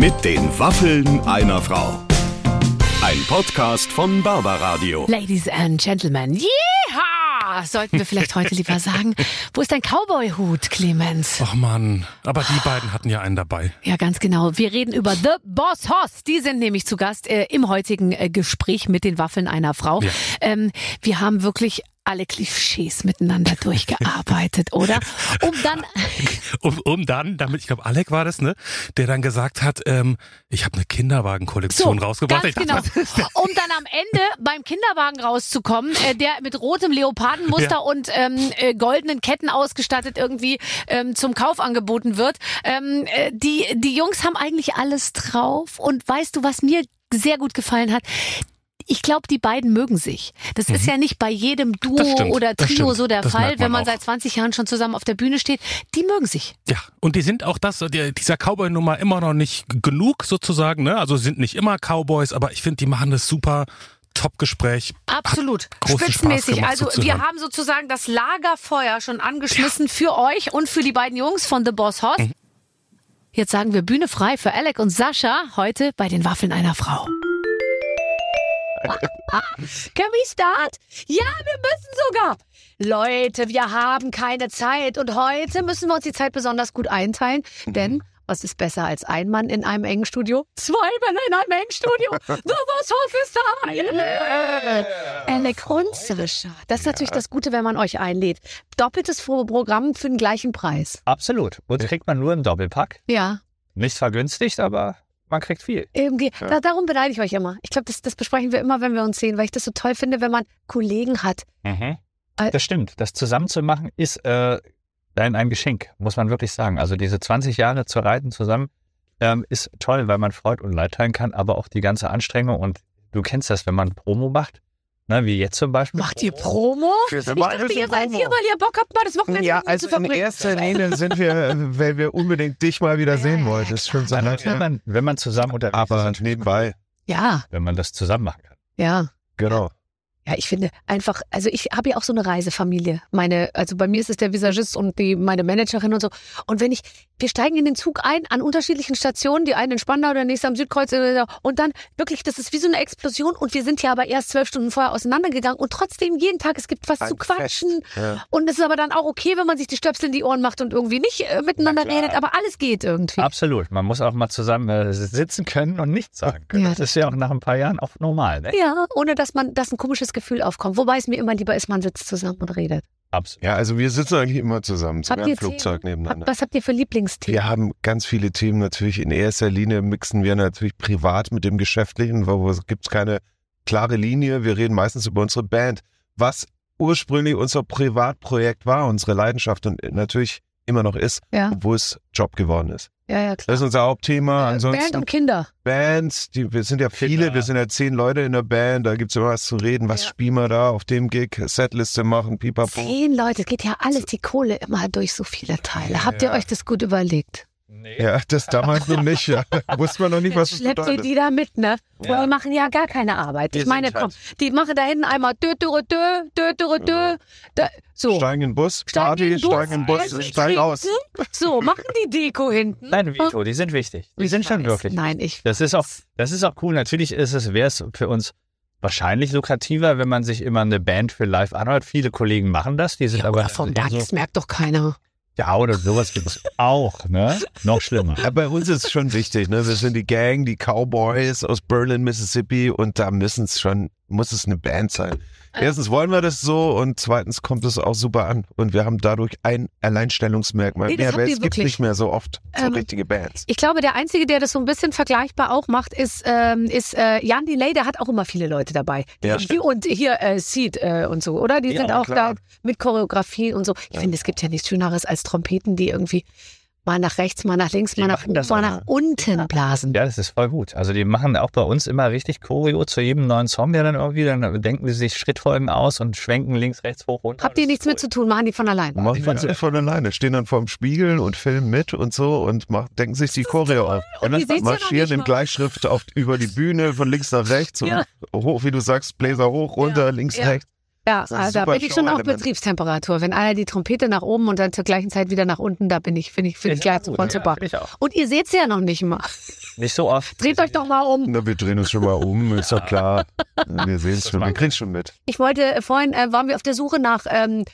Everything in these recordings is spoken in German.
Mit den Waffeln einer Frau. Ein Podcast von Barbaradio. Ladies and Gentlemen, yeehaw! Sollten wir vielleicht heute lieber sagen. Wo ist dein Cowboy-Hut, Clemens? Ach Mann, aber die beiden hatten ja einen dabei. Ja, ganz genau. Wir reden über The Boss Hoss. Die sind nämlich zu Gast äh, im heutigen äh, Gespräch mit den Waffeln einer Frau. Ja. Ähm, wir haben wirklich alle Klischees miteinander durchgearbeitet, oder? Um dann Um, um dann, damit, ich glaube, Alec war das, ne, der dann gesagt hat, ähm, ich habe eine Kinderwagenkollektion rausgebracht. Ganz genau. Um dann am Ende beim Kinderwagen rauszukommen, äh, der mit rotem Leopardenmuster Ja. und ähm, äh, goldenen Ketten ausgestattet irgendwie ähm, zum Kauf angeboten wird. Ähm, äh, die, die Jungs haben eigentlich alles drauf. Und weißt du, was mir sehr gut gefallen hat? Ich glaube, die beiden mögen sich. Das ist ja nicht bei jedem Duo Mhm. Stimmt, oder Trio so der Das Fall, man wenn man auch. seit 20 Jahren schon zusammen auf der Bühne steht. Die mögen sich. Ja, und die sind auch das, die, dieser Cowboy-Nummer immer noch nicht genug sozusagen, ne? Also sind nicht immer Cowboys, aber ich finde, die machen das super. Top-Gespräch. Absolut. Spitzenmäßig. gemacht, Also zuzuhören. wir haben sozusagen das Lagerfeuer schon angeschmissen für euch und für die beiden Jungs von The Boss Hoss. Mhm. Jetzt sagen wir Bühne frei für Alec und Sascha heute bei den Waffeln einer Frau. Can we start? Ja, wir müssen sogar. Leute, wir haben keine Zeit und heute müssen wir uns die Zeit besonders gut einteilen, denn was ist besser als ein Mann in einem engen Studio? Zwei Männer in einem engen Studio. The ist da. Yeah. Sascha. Das ist natürlich das Gute, wenn man euch einlädt. Doppeltes Programm für den gleichen Preis. Absolut. Und kriegt man nur im Doppelpack. Ja. Nicht vergünstigt, aber man kriegt viel. Irgendwie, da, darum beneide ich euch immer. Ich glaube, das, das besprechen wir immer, wenn wir uns sehen, weil ich das so toll finde, wenn man Kollegen hat. Äh, Das stimmt. Das zusammenzumachen ist äh, ein, ein Geschenk, muss man wirklich sagen. Also diese 20 Jahre zu reiten zusammen ähm, ist toll, weil man Freude und Leid teilen kann, aber auch die ganze Anstrengung. Und du kennst das, wenn man Promo macht, ne, wie jetzt zum Beispiel. Macht ihr Promo? Ich dachte, ihr seid hier, weil ihr Bock habt, mal das Wochenende Ja, also zu in verbringen. erster Linie sind wir, weil wir unbedingt dich mal wieder sehen wollten. Das ist schon so Wenn, man, wenn man zusammen unterwegs Aber ist, nebenbei, Ja, wenn man das zusammen machen kann. ja. genau. Ja, ich finde einfach, also ich habe ja auch so eine Reisefamilie. Meine, also bei mir ist es der Visagist und die meine Managerin und so. Und wenn ich, wir steigen in den Zug ein an unterschiedlichen Stationen, die einen in Spandau, der nächste am Südkreuz äh, und dann wirklich, das ist wie so eine Explosion und wir sind ja aber erst zwölf Stunden vorher auseinandergegangen und trotzdem jeden Tag, es gibt was zu Ein quatschen Fest, ja. und es ist aber dann auch okay, wenn man sich die Stöpsel in die Ohren macht und irgendwie nicht äh, miteinander redet, aber alles geht irgendwie. Absolut. Man muss auch mal zusammen äh, sitzen können und nichts sagen können. Ja, das ist ja auch nach ein paar Jahren auch normal. Ne? Ja, ohne dass man, dass ein komisches Gefühl aufkommt. Wobei es mir immer lieber ist, man sitzt zusammen und redet. Absolut. Ja, also wir sitzen eigentlich immer zusammen, sogar im Flugzeug Themen? nebeneinander. Was habt ihr für Lieblingsthemen? Wir haben ganz viele Themen natürlich. In erster Linie mixen wir natürlich privat mit dem Geschäftlichen, wo gibt es keine klare Linie. Wir reden meistens über unsere Band, was ursprünglich unser Privatprojekt war, unsere Leidenschaft und natürlich immer noch ist, Ja. obwohl es Job geworden ist. Ja, ja, klar. Das ist unser Hauptthema. Band Ansonsten und Kinder. Bands, die, wir sind ja viele, Kinder. wir sind ja zehn Leute in der Band, da gibt's immer was zu reden, was Ja. spielen wir da auf dem Gig, Setliste machen, pipapo. Zehn Leute, es geht ja alles die Kohle immer durch so viele Teile. Habt ihr euch das gut überlegt? Ja, das damals noch nicht, ja. Wusste man noch nicht, was das Schleppt ihr die da mit, ne? Ja. Die machen ja gar keine Arbeit. Wir ich meine, sind halt- komm, die machen da hinten einmal dö, dö, dö, dö, dö, dö, dö, so. Steigen in den Bus, Steigen Party, in den Bus, steigen in den Bus, steigen aus. trinken. So, machen die Deko hinten. Nein, Vito, die sind wichtig. Die Ich sind schon weiß. wirklich. Nein, ich. Das ist auch, das ist auch cool. Natürlich ist es, wäre es für uns wahrscheinlich lukrativer, wenn man sich immer eine Band für live anhört. Viele Kollegen machen das, die sind Ja, aber vom Dach, das merkt doch keiner. Ja oder sowas gibt es auch, ne? Noch schlimmer. Ja, bei uns ist es schon wichtig, ne? Wir sind die Gang, die Cowboys aus Berlin, Mississippi und da müssen es schon, muss es eine Band sein. Erstens wollen wir das so und zweitens kommt es auch super an und wir haben dadurch ein Alleinstellungsmerkmal Nee, mehr, weil es gibt nicht mehr so oft so Ähm, richtige Bands. Ich glaube, der Einzige, der das so ein bisschen vergleichbar auch macht, ist, ähm, ist äh, Jan Delay, der hat auch immer viele Leute dabei. Ja, Die- und hier äh, Seed äh, und so, oder? Die Ja, sind auch klar. da mit Choreografie und so. Ich finde, es gibt ja nichts Schöneres als Trompeten, die irgendwie mal nach rechts, mal nach links, Die mal nach oben, mal nach unten blasen. Ja, das ist voll gut. Also die machen auch bei uns immer richtig Choreo zu jedem neuen Song, der dann irgendwie, dann denken sie sich Schrittfolgen aus und schwenken links, rechts, hoch, runter. Habt ihr nichts ist mit zu tun, machen die von allein. Machen die fand's- alle von alleine, stehen dann vorm Spiegel und filmen mit und so und machen, denken sich die Choreo auf. Und ja noch marschieren in. Gleichschrift auf, über die Bühne von links nach rechts Ja. und hoch, wie du sagst, Bläser hoch, runter, Ja, links, ja. rechts. Ja, also da bin ich schon auf. Betriebstemperatur. Wenn einer die Trompete nach oben und dann zur gleichen Zeit wieder nach unten, da bin ich, finde ich, finde ich gleich sofort super. auch. Und ihr seht's ja noch nicht mal. Nicht so oft. Dreht euch doch mal um. Na, wir drehen uns schon mal um, ist doch klar. Wir sehen es schon, wir kriegen schon mit. Ich wollte, äh, vorhin äh, waren wir auf der Suche nach, ähm, äh,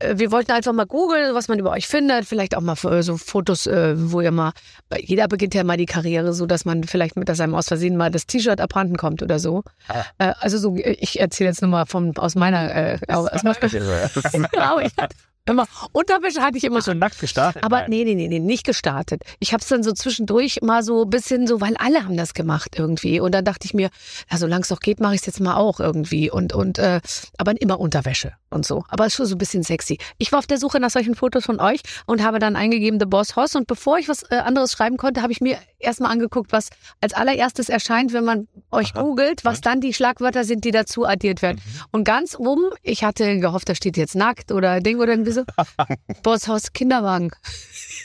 wir wollten einfach mal googeln, was man über euch findet. Vielleicht auch mal äh, so Fotos, äh, wo ihr mal, jeder beginnt ja mal die Karriere so, dass man vielleicht mit, dass einem aus Versehen mal das T-Shirt abhanden kommt oder so. Ah. Äh, also so, ich erzähle jetzt nur mal vom, aus meiner, äh, aus meiner genau, ich hatte immer, Unterwäsche hatte ich immer schon. nackt gestartet? Aber Nein. nee, nee, nee, nee, nicht gestartet. Ich habe es dann so zwischendurch mal so ein bisschen so, weil alle haben das gemacht irgendwie. Und dann dachte ich mir, ja, solange es doch geht, mache ich es jetzt mal auch irgendwie. Und, und äh, aber immer Unterwäsche und so. Aber schon so ein bisschen sexy. Ich war auf der Suche nach solchen Fotos von euch und habe dann eingegeben The Boss Hoss. Und bevor ich was äh, anderes schreiben konnte, habe ich mir erstmal angeguckt, was als allererstes erscheint, wenn man euch googelt, was dann die Schlagwörter sind, die dazu addiert werden. Und ganz oben, ich hatte gehofft, da steht jetzt nackt oder Ding oder irgendwie so. Boss Hoss Kinderwagen.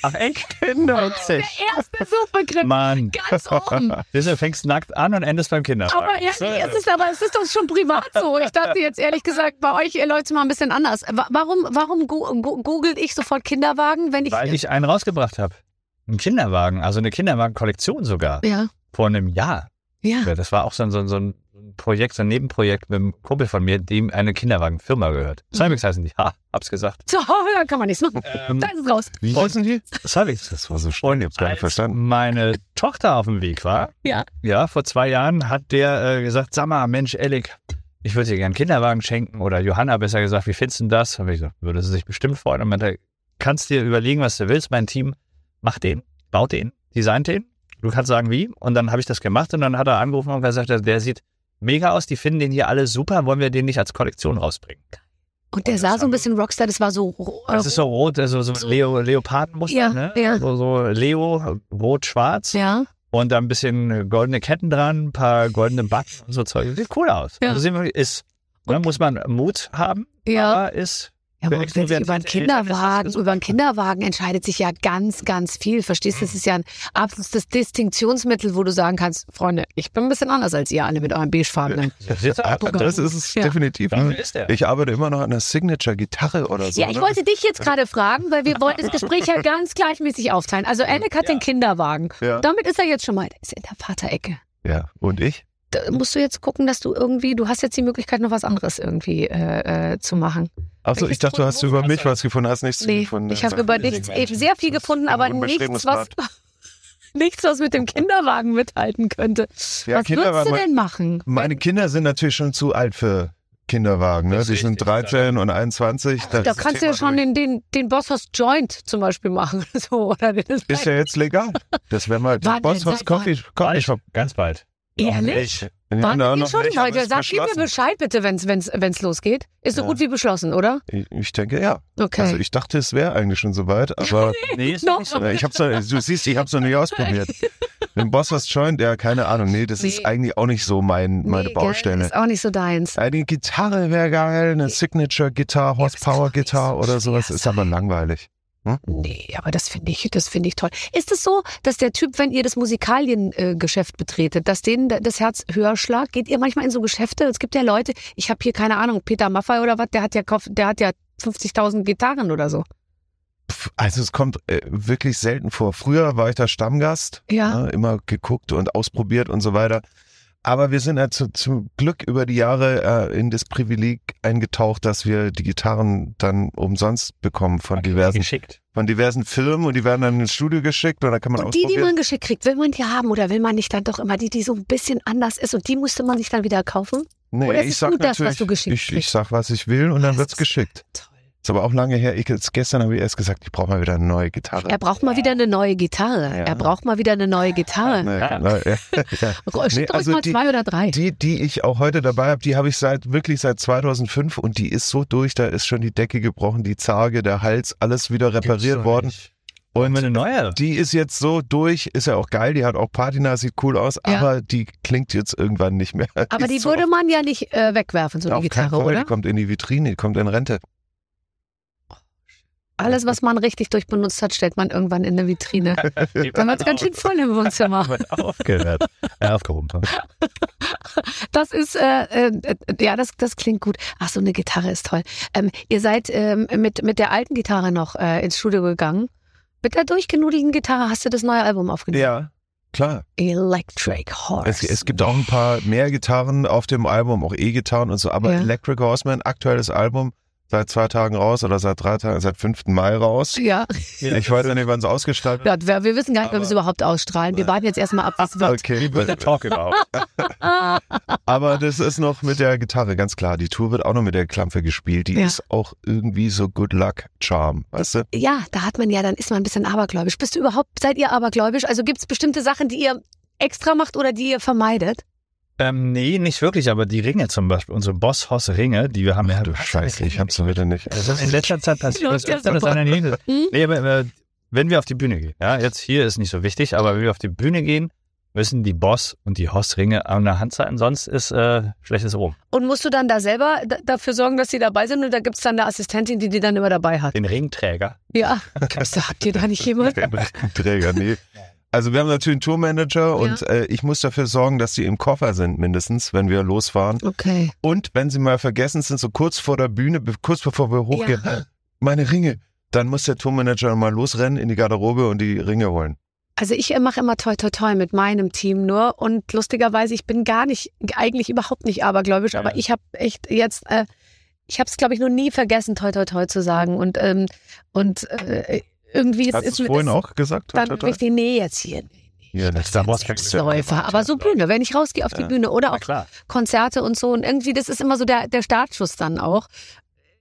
Ach echt? Kinderwitzig. Erster Suchbegriff. Mann. Ganz oben. Du fängst nackt an und endest beim Kinderwagen. Aber ja, es ist aber es ist doch schon privat so. Ich dachte jetzt ehrlich gesagt, bei euch läuft es mal ein bisschen anders. Wa- Warum, warum googelt ich sofort Kinderwagen, wenn ich. Weil ich einen rausgebracht habe. Einen Kinderwagen, also eine Kinderwagen-Kollektion sogar. ja, Vor einem Jahr. ja. Das war auch so ein, so ein, so ein Projekt, so ein Nebenprojekt mit einem Kumpel von mir, dem eine Kinderwagenfirma gehört. Cybex heißen die. Ha, hab's gesagt. So, da kann man nichts machen. Ähm, Da ist es raus. Wie heißen die? Cybex. Das war so schnell, ich hab's gar nicht Als verstanden. meine Tochter auf dem Weg war, Ja. ja, vor zwei Jahren hat der äh, gesagt, sag mal, Mensch, Elik, ich würde dir gerne einen Kinderwagen schenken oder Johanna besser gesagt, wie findest du das? Habe ich gesagt, würde sie sich bestimmt freuen. Und meinte, kannst dir überlegen, was du willst, mein Team, mach den, baut den, designt den. Du kannst sagen, wie. Und dann habe ich das gemacht und dann hat er angerufen und gesagt, der sieht mega aus, die finden den hier alle super, wollen wir den nicht als Kollektion rausbringen? Und der Und sah so ein bisschen Rockstar, das war so. Das ist so rot, also so So- Leo, Leopardenmuster, Ja, ne? ja. So, so Leo, rot-schwarz. Ja. Und da ein bisschen goldene Ketten dran, ein paar goldene Button und so Zeug. Sieht cool aus. Ja. Also ist, da muss man Mut haben, Ja. aber ist Ja, aber wenn sich über einen Kinderwagen, über einen Kinderwagen entscheidet sich ja ganz, ganz viel. Verstehst du? Das ist ja ein absolutes Distinktionsmittel, wo du sagen kannst, Freunde, ich bin ein bisschen anders als ihr alle mit eurem beigefarbenen. das ist auch Das ist es Ja. definitiv. Ist. Ich arbeite immer noch an einer Signature-Gitarre oder so. Ja, ich ne? wollte dich jetzt gerade fragen, weil wir wollten das Gespräch ja ganz gleichmäßig aufteilen. Also Alec hat den Kinderwagen. Ja. Damit ist er jetzt schon mal, ist in der Vaterecke. Ja, und ich? Da musst du jetzt gucken, dass du irgendwie, du hast jetzt die Möglichkeit, noch was anderes irgendwie äh, äh, zu machen. Achso, ich dachte, du hast über mich was gefunden, hast nichts Nee, gefunden. ich habe über nichts eben sehr viel gefunden, aber nichts, was nichts, was mit dem Kinderwagen mithalten könnte. Ja, was würdest du denn machen? Meine Kinder sind natürlich schon zu alt für Kinderwagen. Ne? Die sind richtig, 13 und 21. Da Das kannst du ja schon durch. den, den, den Bosshaus Joint zum Beispiel machen. So, oder den Ist ja jetzt legal. Das wäre mal Wann Boss denn? was Sag Coffee, Coffee Shop. ganz bald. Ehrlich? Ja, Wann na, ihr noch schon, nicht, Leute? Sag mir. Bescheid bitte, wenn es wenn's, wenn's losgeht. Ist so Ja. gut wie beschlossen, oder? Ich, ich denke ja. Okay. Also ich dachte, es wäre eigentlich schon soweit, aber Nee, ist Noch. nicht so. ich hab's noch, du siehst, ich hab's noch nicht ausprobiert. Wenn Boss was joint, ja, keine Ahnung. Nee, das Nee. ist eigentlich auch nicht so mein, meine Nee, gell, Baustelle. Ist auch nicht so deins. Eine Gitarre wäre geil, eine Signature-Gitarre, Horsepower-Gitarre oder sowas. Ist aber langweilig. Nee, aber das finde ich, das finde ich toll. Ist es so, dass der Typ, wenn ihr das Musikaliengeschäft betretet, dass denen da- das Herz höher schlagt? Geht ihr manchmal in so Geschäfte? Es gibt ja Leute, ich habe hier keine Ahnung, Peter Maffay oder was, der hat ja, der hat ja 50.000 Gitarren oder so. Also es kommt äh, wirklich selten vor. Früher war ich da Stammgast, Ja. ne, immer geguckt und ausprobiert und so weiter. Aber wir sind ja zu, zum Glück über die Jahre äh, in das Privileg eingetaucht, dass wir die Gitarren dann umsonst bekommen von diversen geschickt. von diversen Firmen und die werden dann ins Studio geschickt und da kann man Und die, die ausprobieren. man geschickt kriegt, will man die haben oder will man nicht dann doch immer die, die so ein bisschen anders ist und die musste man sich dann wieder kaufen? nee, oder ist ich sag gut, das, was natürlich, du geschickt ich, ich sag, was ich will und dann Das wird's geschickt. Toll. Ist aber auch lange her. Ich, jetzt gestern habe ich erst gesagt, ich brauche mal wieder eine neue Gitarre. Er braucht mal wieder eine neue Gitarre. Ja. Er braucht mal wieder eine neue Gitarre. Ja. ja, ja. Drück Nee, also mal die- zwei oder drei. Die, die ich auch heute dabei habe, die habe ich seit wirklich seit 2005 und die ist so durch, da ist schon die Decke gebrochen, die Zarge, der Hals, alles wieder repariert worden. Und Und eine neue. die ist jetzt so durch, ist ja auch geil, die hat auch Patina, sieht cool aus, Ja. aber die klingt jetzt irgendwann nicht mehr. Aber die so würde man ja nicht äh, wegwerfen, so auf die keinen Gitarre, Fall, oder? Die kommt in die Vitrine, die kommt in Rente. Alles, was man richtig durchbenutzt hat, stellt man irgendwann in eine Vitrine. Dann wird es ganz schön voll im Wohnzimmer. Wird aufgehört. Äh, aufgehoben. Das ist, äh, äh, ja, das, das klingt gut. Ach so, eine Gitarre ist toll. Ähm, ihr seid ähm, mit, mit der alten Gitarre noch äh, ins Studio gegangen. Mit der durchgenudelten Gitarre hast du das neue Album aufgenommen. Ja, klar. Electric Horse. Es, es gibt auch ein paar mehr Gitarren auf dem Album, auch E-Gitarren und so, aber Ja. Electric Horseman, aktuelles Album, seit zwei Tagen raus oder seit drei Tagen, seit 5. Mai raus. ja. Ich weiß ja nicht, wann es ausgestaltet ja, wir, wissen gar nicht, ob wir es überhaupt ausstrahlen. Wir warten jetzt erstmal ab, was wird. Okay, Der Talk überhaupt. aber das ist noch mit der Gitarre, ganz klar. Die Tour wird auch noch mit der Klampfe gespielt. Die Ja. ist auch irgendwie so Good Luck Charm, weißt du? Ja, da hat man ja, dann ist man ein bisschen abergläubisch. Bist du überhaupt, seid ihr abergläubisch? Also gibt es bestimmte Sachen, die ihr extra macht oder die ihr vermeidet? Ähm, nee, nicht wirklich, aber die Ringe zum Beispiel, unsere Boss-Hoss-Ringe, die wir haben. ja, Du Scheiße, ich hab's wieder nicht. Das ist in letzter Zeit passiert. Das öfter. Hm? Nee, aber wenn wir auf die Bühne gehen, ja, jetzt hier ist nicht so wichtig, aber wenn wir auf die Bühne gehen, müssen die Boss und die Hoss-Ringe an der Hand sein, sonst ist äh, schlechtes Oben. Und musst du dann da selber dafür sorgen, dass die dabei sind oder gibt es dann eine Assistentin, die die dann immer dabei hat? Den Ringträger. Ja, Gibt's da, habt ihr da nicht jemand? Träger, nee. Also wir haben natürlich einen Tourmanager und äh, ich muss dafür sorgen, dass die im Koffer sind mindestens, wenn wir losfahren. Okay. Und wenn sie mal vergessen sind, so kurz vor der Bühne, kurz bevor wir hochgehen, meine Ringe, dann muss der Tourmanager mal losrennen in die Garderobe und die Ringe holen. Also ich äh, mache immer toi toi toi mit meinem Team nur und lustigerweise, ich bin gar nicht, eigentlich überhaupt nicht abergläubisch, Ja. aber ich habe echt jetzt, äh, ich habe es glaube ich noch nie vergessen, toi toi toi zu sagen und ähm, und äh, irgendwie ist, Hast ist mir vorhin das auch gesagt? dann Total? richtig, nee, jetzt hier. Ja, das Da kein Läufer, aber so Bühne, wenn ich rausgehe auf die Ja. Bühne oder auch klar. Konzerte und so und irgendwie, das ist immer so der, der Startschuss dann auch.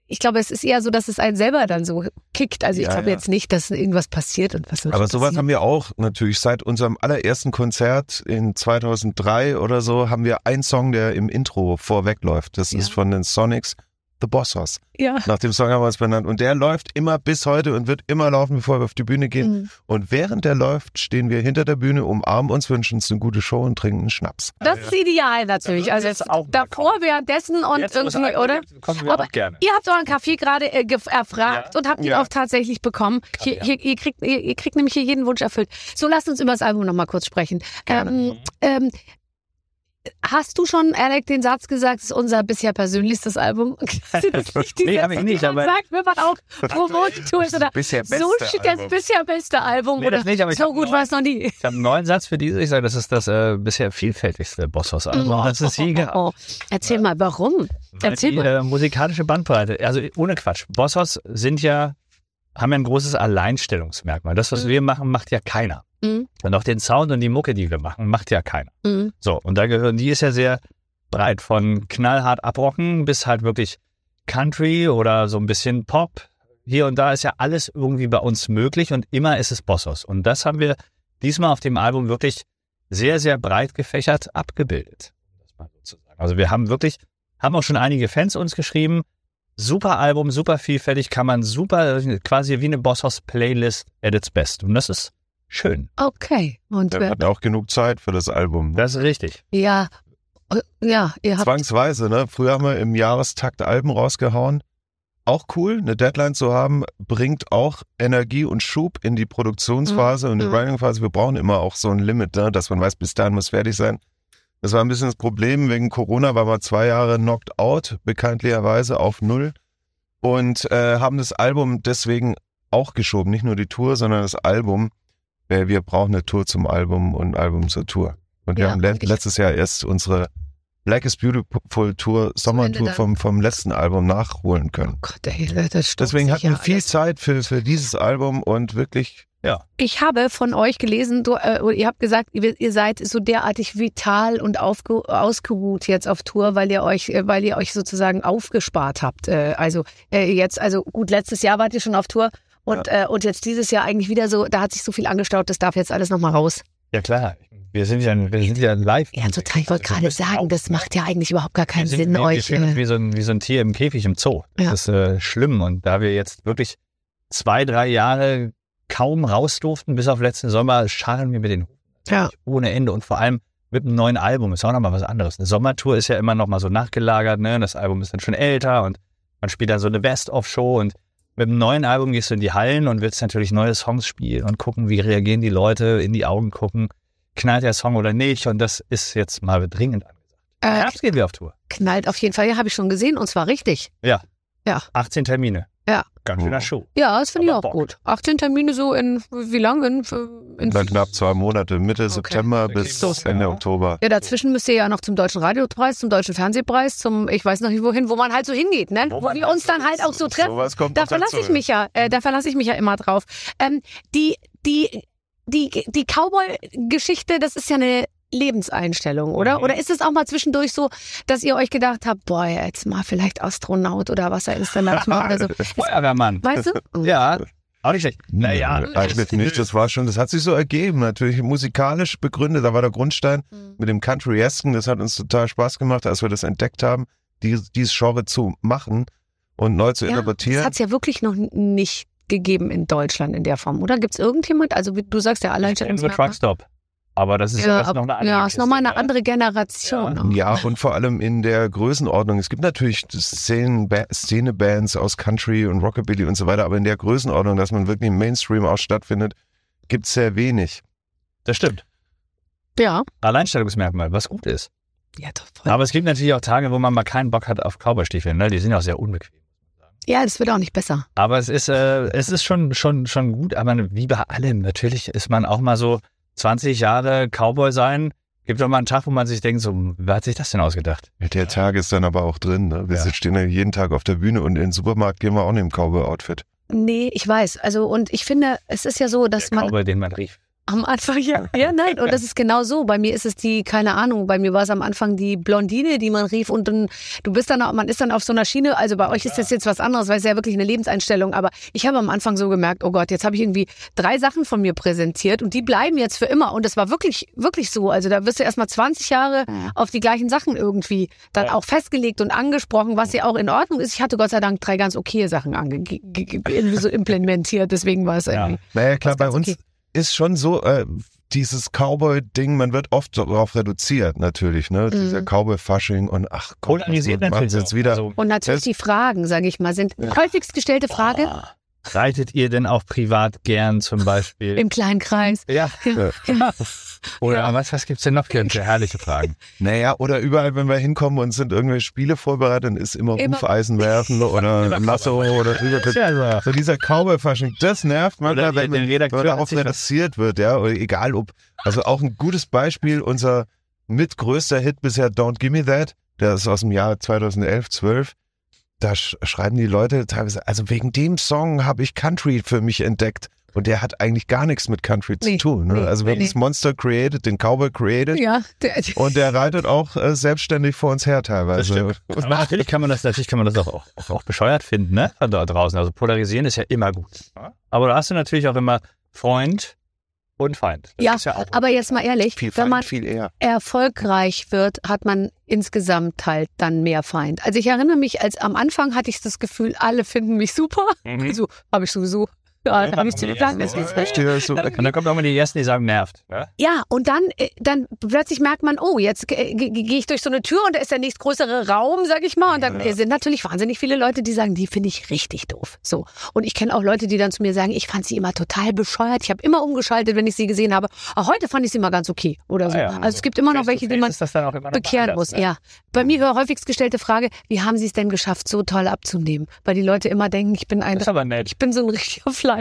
Ich glaube, es ist eher so, dass es einen selber dann so kickt. Also ich Ja, glaube ja. jetzt nicht, dass irgendwas passiert und was Aber sowas passieren. haben wir auch natürlich. Seit unserem allerersten Konzert in 2003 oder so haben wir einen Song, der im Intro vorwegläuft. Das ist von den Sonics, The Boss Hoss. Ja. Nach dem Song haben wir es benannt. Und der läuft immer bis heute und wird immer laufen, bevor wir auf die Bühne gehen. Mhm. Und während der läuft, stehen wir hinter der Bühne, umarmen uns, wünschen uns eine gute Show und trinken einen Schnaps. Das ist ideal natürlich. Also jetzt auch davor, währenddessen und Jetzt, irgendwie, oder? Kommen wir Aber auch gerne. Ihr habt euren Kaffee gerade äh, erfragt Ja. und habt ihn Ja. auch tatsächlich bekommen. Hier, hier, ihr, kriegt, ihr, ihr kriegt nämlich hier jeden Wunsch erfüllt. So, lasst uns über das Album nochmal kurz sprechen. Ähm, ähm, hast du schon, Alec, den Satz gesagt, es ist unser bisher persönlichstes Album? Nicht Nee, Sätze, hab ich nicht, aber- sagt, wenn man auch Promotour ist oder Bisher so steht das bisher beste Album Nee, oder nicht, so gut war es noch nie. Ich habe einen neuen Satz für diese. Ich sage, das ist das äh, bisher vielfältigste Bosshaus-Album. Das ist je gehabt. Oh, erzähl mal, warum? Weil Erzähl die, mal. Äh, musikalische Bandbreite. Also ohne Quatsch. Bosshaus sind ja, haben ja ein großes Alleinstellungsmerkmal. Das, was Mhm. wir machen, macht ja keiner. Mhm. Und auch den Sound und die Mucke, die wir machen, macht ja keiner. Mhm. So, und da gehören, die ist ja sehr breit. Von knallhart abrocken bis halt wirklich Country oder so ein bisschen Pop. Hier und da ist ja alles irgendwie bei uns möglich und immer ist es Bosshaus. Und das haben wir diesmal auf dem Album wirklich sehr, sehr breit gefächert abgebildet. Also wir haben wirklich, haben auch schon einige Fans uns geschrieben, super Album, super vielfältig, kann man super, quasi wie eine Bosshaus-Playlist at its best. Und das ist schön. Okay. Und Wir wer, hatten auch genug Zeit für das Album. Das ist richtig. ja, äh, ja, ihr habt Zwangsweise, ne? Früher haben wir im Jahrestakt Alben rausgehauen. Auch cool, eine Deadline zu haben, bringt auch Energie und Schub in die Produktionsphase und die Mhm. Writing-Phase. Wir brauchen immer auch so ein Limit, ne? dass man weiß, bis dahin muss fertig sein. Das war ein bisschen das Problem. Wegen Corona war wir zwei Jahre knocked out, bekanntlicherweise auf Null. Und äh, haben das Album deswegen auch geschoben. Nicht nur die Tour, sondern das Album. Äh, wir brauchen eine Tour zum Album und ein Album zur Tour. Und wir Ja, haben le und ich- letztes Jahr erst unsere Black is Beautiful Tour, Sommertour vom, vom letzten Album nachholen können. Oh Gott, ey, das Deswegen hatten wir viel alles. Zeit für, für dieses Album und wirklich, Ich habe von euch gelesen, du, äh, ihr habt gesagt, ihr, ihr seid so derartig vital und aufge, ausgeruht jetzt auf Tour, weil ihr euch, äh, weil ihr euch sozusagen aufgespart habt. Äh, also äh, jetzt, also gut, letztes Jahr wart ihr schon auf Tour und äh, und jetzt dieses Jahr eigentlich wieder so, da hat sich so viel angestaut, das darf jetzt alles nochmal raus. Ja klar, wir sind ja, wir sind ja live. Ja, total. Ich wollte Wir gerade sagen, das macht ja eigentlich überhaupt gar keinen wir sind, Sinn, wir, wir euch. uns Äh, wie so, ein, wie so ein Tier im Käfig im Zoo. Das Ja. ist äh, schlimm. Und da wir jetzt wirklich zwei, drei Jahre kaum raus durften, bis auf letzten Sommer, scharren wir mit den Hufen. ja. ohne Ende. Und vor allem mit einem neuen Album ist auch nochmal was anderes. Eine Sommertour ist ja immer noch mal so nachgelagert. Ne? Das Album ist dann schon älter und man spielt dann so eine Best-of-Show. Und mit einem neuen Album gehst du in die Hallen und willst natürlich neue Songs spielen und gucken, wie reagieren die Leute, in die Augen gucken, knallt der Song oder nicht. Und das ist jetzt mal dringend angesagt. Äh, Herbst gehen wir auf Tour. knallt auf jeden Fall. Ja, habe ich schon gesehen und zwar richtig. 18 Termine. Ja. Ganz schöner Show. Ja, das finde ich auch Bock. gut. 18 Termine so in, wie lang? In, in, Dann knapp zwei Monate, Mitte Okay. September Okay. bis So, Ende ja. Oktober. ja, dazwischen müsst ihr ja noch zum Deutschen Radiopreis, zum Deutschen Fernsehpreis, zum, ich weiß noch nicht wohin, wo man halt so hingeht, ne? Wo Wo, man wir halt uns dann halt auch so treffen. Sowas kommt Da verlasse ich mich ja, äh, da verlasse ich mich ja immer drauf. Ähm, die, die, die, die Cowboy-Geschichte, das ist ja eine Lebenseinstellung, oder? Mhm. Oder ist es auch mal zwischendurch so, dass ihr euch gedacht habt, boah, jetzt mal vielleicht Astronaut oder Wasserinstallateur oder so? Feuerwehrmann. Weißt du? Ja, auch nicht schlecht. Naja, Nö, eigentlich nicht. Das war schon, das hat sich so ergeben. Natürlich musikalisch begründet. Da war der Grundstein Mhm. mit dem Country-esken. Das hat uns total Spaß gemacht, als wir das entdeckt haben, dieses, dieses Genre zu machen und neu zu Ja, das interpretieren. hat es ja wirklich noch nicht gegeben in Deutschland in der Form, oder? Gibt es irgendjemand, also wie du sagst, der unsere Alleinstellungsmerkmal? Truckstop. Aber das ist Ja, das ist noch eine andere ja, ist nochmal eine ne? andere Generation. auch. Ja, und vor allem in der Größenordnung. Es gibt natürlich Szenen, Ba- Szene-Bands aus Country und Rockabilly und so weiter, aber in der Größenordnung, dass man wirklich im Mainstream auch stattfindet, gibt es sehr wenig. Das stimmt. Ja. Alleinstellungsmerkmal, was gut ist. Ja, doch, voll. Aber es gibt natürlich auch Tage, wo man mal keinen Bock hat auf Cowboystiefeln. Ne? Die sind auch sehr unbequem. ja, das wird auch nicht besser. Aber es ist, äh, es ist schon, schon, schon gut. Aber wie bei allem, natürlich ist man auch mal so 20 Jahre Cowboy sein. Gibt doch mal einen Tag, wo man sich denkt, so, wer hat sich das denn ausgedacht? Der Tag ist dann aber auch drin. Ne? Wir Ja. stehen ja jeden Tag auf der Bühne und in den Supermarkt gehen wir auch nicht im Cowboy-Outfit. Nee, ich weiß. Also, und ich finde, es ist ja so, dass Der man Cowboy, den man rief. Am Anfang, ja, ja, nein, und das ist genau so. Bei mir ist es die, keine Ahnung, bei mir war es am Anfang die Blondine, die man rief und dann, du bist dann, auch- man ist dann auf so einer Schiene, also bei euch ist das jetzt was anderes, weil es ja wirklich eine Lebenseinstellung, aber ich habe am Anfang so gemerkt, oh Gott, jetzt habe ich irgendwie drei Sachen von mir präsentiert und die bleiben jetzt für immer und das war wirklich, wirklich so. Also da wirst du erstmal 20 Jahre auf die gleichen Sachen irgendwie dann Ja. auch festgelegt und angesprochen, was ja auch in Ordnung ist. Ich hatte Gott sei Dank drei ganz okay Sachen implementiert, deswegen war es Ja. irgendwie. Naja, klar, bei uns okay. Ist schon so, äh, dieses Cowboy-Ding, man wird oft darauf reduziert, natürlich, ne? Dieser Mhm. Cowboy-Fasching und ach Gott, Polarisiert natürlich jetzt wieder. Also, Und natürlich Das- die Fragen, sage ich mal, sind häufigst gestellte Frage oh, reitet ihr denn auch privat gern zum Beispiel? im kleinen Kreis. ja. Ja. Oder Ja. was, was gibt's denn noch für herrliche Fragen? Naja, oder überall, wenn wir hinkommen und sind irgendwelche Spiele vorbereitet, dann ist immer, Immer- Hufeisen werfen oder Lasso oder so. So dieser Cowboy-Fasching, das nervt manchmal, Oder wenn den man Redakteur darauf erzählt, reduziert wird, ja, oder egal ob, also auch ein gutes Beispiel, unser mitgrößter Hit bisher, Don't Gimme That, der ist aus dem Jahr 2011, 12, da sch schreiben die Leute teilweise, also wegen dem Song habe ich Country für mich entdeckt. Und der hat eigentlich gar nichts mit Country Nee, zu tun. Ne? nee, also wir haben nee. das Monster created, den Cowboy created. Ja, der, Und der reitet auch äh, selbstständig vor uns her Das teilweise. stimmt. Aber natürlich kann man das, natürlich kann man das auch, auch, auch bescheuert finden, ne? Von da draußen. Also polarisieren ist ja immer gut. Aber da hast du natürlich auch immer Freund und Feind. Das Ja, ist ja auch aber jetzt mal ehrlich, Viel wenn man Feind, viel eher. erfolgreich wird, hat man insgesamt halt dann mehr Feind. Also ich erinnere mich, als am Anfang hatte ich das Gefühl, alle finden mich super. Mhm. Also habe ich sowieso. Ja, da habe ich zu sagen, das ist Echt, ja, so, Und dann kommt auch mal die ersten, die sagen, nervt. Ne? Ja, und dann, äh, dann plötzlich merkt man, oh, jetzt ge- ge- gehe ich durch so eine Tür und da ist der nächstgrößere Raum, sag ich mal. Und dann äh, sind natürlich wahnsinnig viele Leute, die sagen, die finde ich richtig doof. So. Und ich kenne auch Leute, die dann zu mir sagen, ich fand sie immer total bescheuert. Ich habe immer umgeschaltet, wenn ich sie gesehen habe. Aber heute fand ich sie mal ganz okay oder so. Ah ja. Also es gibt immer noch welche, die man das dann immer bekehren anders, muss. ne? Ja. Bei mir war häufigst gestellte Frage, wie haben sie es denn geschafft, so toll abzunehmen? Weil die Leute immer denken, ich bin ein Das ist aber nett. ich bin so ein richtiger Fleischberg.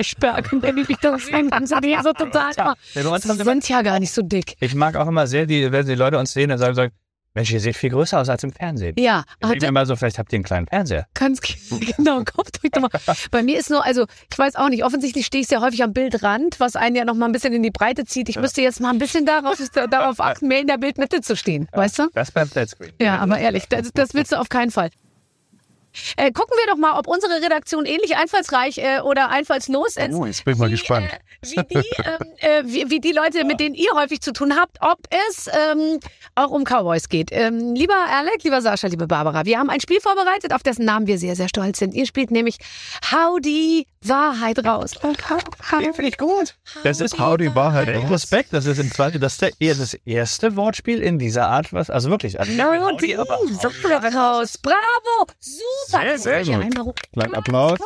Und wenn mich dann sehen, dann sind die so total. Ja, bei uns Sie haben sie sind ja gar nicht so dick. Ich mag auch immer sehr, die, wenn die Leute uns sehen, dann sagen, sagen Mensch, ihr seht viel größer aus als im Fernsehen. Ja, Ich denke immer so, vielleicht habt ihr einen kleinen Fernseher. ganz genau, kommt euch doch mal. Bei mir ist nur, also ich weiß auch nicht, offensichtlich stehe ich sehr häufig am Bildrand, was einen ja noch mal ein bisschen in die Breite zieht. Ich müsste jetzt mal ein bisschen darauf, darauf achten, mehr in der Bildmitte zu stehen, weißt du? Das beim Flatscreen. Ja, aber ehrlich, das, das willst du auf keinen Fall. Äh, gucken wir doch mal, ob unsere Redaktion ähnlich einfallsreich äh, oder einfallslos ist. Oh, jetzt bin ich mal wie, gespannt. Äh, wie, die, ähm, äh, wie, wie die Leute, mit denen ihr häufig zu tun habt, ob es ähm, auch um Cowboys geht. Ähm, lieber Alec, lieber Sascha, liebe Barbara, wir haben ein Spiel vorbereitet, auf dessen Namen wir sehr, sehr stolz sind. Ihr spielt nämlich Hau die Wahrheit raus. Den finde ich gut. Das ist Hau die Wahrheit raus. Respekt, das ist im Zweifel das, das erste Wortspiel in dieser Art, was, also wirklich. Also Hau die aber- Wahrheit raus. Bravo, super. Sehr, sehr Ja, gut. einmal. Kleinen Applaus.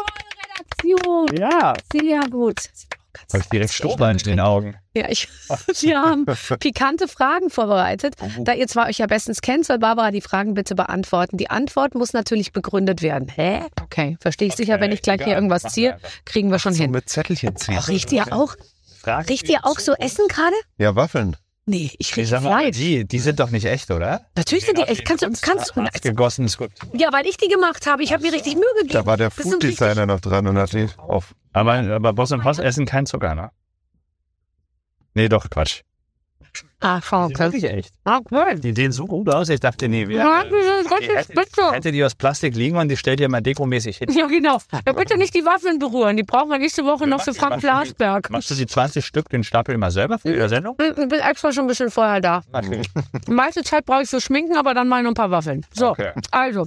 Redaktion. Ja. Sehr gut. Habe ich direkt Strohballen in den Augen. Ja, ich, wir haben pikante Fragen vorbereitet. Da ihr zwar euch ja bestens kennt, soll Barbara die Fragen bitte beantworten. Die Antwort muss natürlich begründet werden. Hä? Okay, verstehe ich sicher, wenn ich gleich hier irgendwas ziehe, kriegen wir schon So hin. mit Zettelchen ziehen. Oh, riecht ihr auch, riecht ihr auch so Essen gerade? Ja, Waffeln. Nee, ich rieche sag mal, Fleisch. die, die sind doch nicht echt, oder? Natürlich sind die echt. Kannst du, kannst du, Gegossen Skulptur. ja, weil ich die gemacht habe. Ich habe mir richtig Mühe gegeben. Da war der Das sind Food Designer noch dran und hat die auf. Aber, aber Boss und Boss essen keinen Zucker, ne? Nee, doch, Quatsch. Sind okay. wirklich echt. Okay. Die sehen so gut aus, ich dachte, nee, wir, Ja, die sind die richtig hätte, spitze. hätte die aus Plastik liegen und die stellt ihr mal dekomäßig hin. Ja, genau. Ja, bitte nicht die Waffeln berühren. Die brauchen wir nächste Woche noch für Frank machst du die- Blasberg. Machst du die 20 Stück, den Stapel immer selber für die Sendung? Ich bin extra schon ein bisschen vorher da. Natürlich. Die meiste Zeit brauche ich für Schminken, aber dann mal noch ein paar Waffeln. So, Okay. also,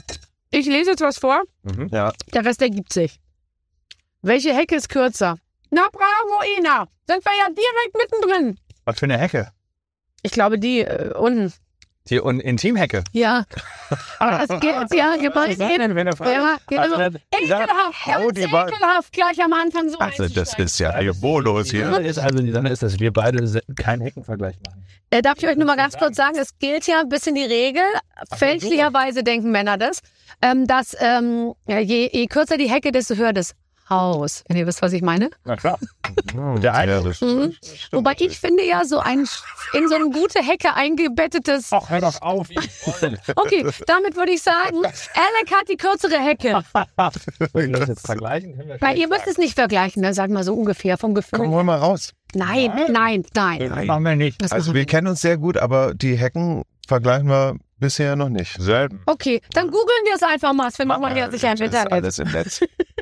ich lese jetzt was vor, Mhm. Ja, der Rest ergibt sich. Welche Hecke ist kürzer? Na bravo, Ina. Sind wir ja direkt mittendrin. Was für eine Hecke? Ich glaube, die äh, unten. Die Un Intimhecke. Ja. Aber das geht, ja, gemein. Ja, genau. Ekelhaft, Hau ganz die Wahl. ekelhaft, gleich am Anfang so also das ist ja Die hier. Ist also, die Sache ist, dass wir beide keinen Heckenvergleich machen. Äh, darf ich euch nur mal ganz kurz sagen, es gilt ja ein bisschen die Regel, fälschlicherweise denken Männer das, ähm, dass ähm, ja, je, je kürzer die Hecke, desto höher das Haus. Wenn ihr wisst, was ich meine. Na klar. Der eine. Ja, das Mhm. Wobei ich finde ja so ein in so eine gute Hecke eingebettetes. Ach, hör doch auf. Okay, damit würde ich sagen, Alec hat die kürzere Hecke. Wenn wir das jetzt vergleichen, können wir Weil ihr müsst es nicht vergleichen, ne? sag mal so ungefähr vom Gefühl. Komm, hol mal raus. Nein, nein, nein. Das machen wir nicht. Das Also wir wir. kennen uns sehr gut, aber die Hecken vergleichen wir bisher noch nicht. Selten. Okay, dann googeln wir es einfach mal. Das findet man ja sicher im Internet. alles im Netz.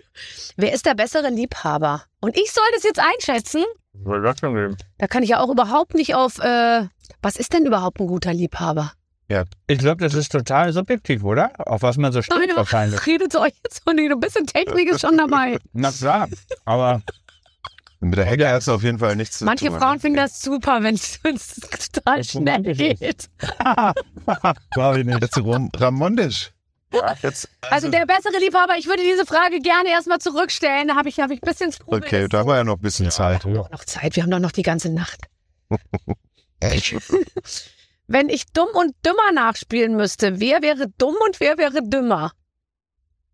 Wer ist der bessere Liebhaber? Und ich soll das jetzt einschätzen? Das? Da kann ich ja auch überhaupt nicht auf. Äh, was ist denn überhaupt ein guter Liebhaber? Ich glaube, das ist total subjektiv, oder? Auf was man so steht Nein, wahrscheinlich. redet euch jetzt nicht. Ein bisschen Technik ist schon dabei. Na klar, aber Mit der Hecke hat es auf jeden Fall nichts zu Manche tun. Frauen finden das super, wenn es total schnell geht. glaube ich nicht. Jetzt Ram Ramondisch. Jetzt, Also der bessere Liebhaber, ich würde diese Frage gerne erstmal zurückstellen. Da habe ich, hab ich ein bisschen Skrupel. okay, da haben wir ja noch ein bisschen Zeit. noch Zeit, wir haben doch noch die ganze Nacht. Wenn ich dumm und dümmer nachspielen müsste, wer wäre dumm und wer wäre dümmer?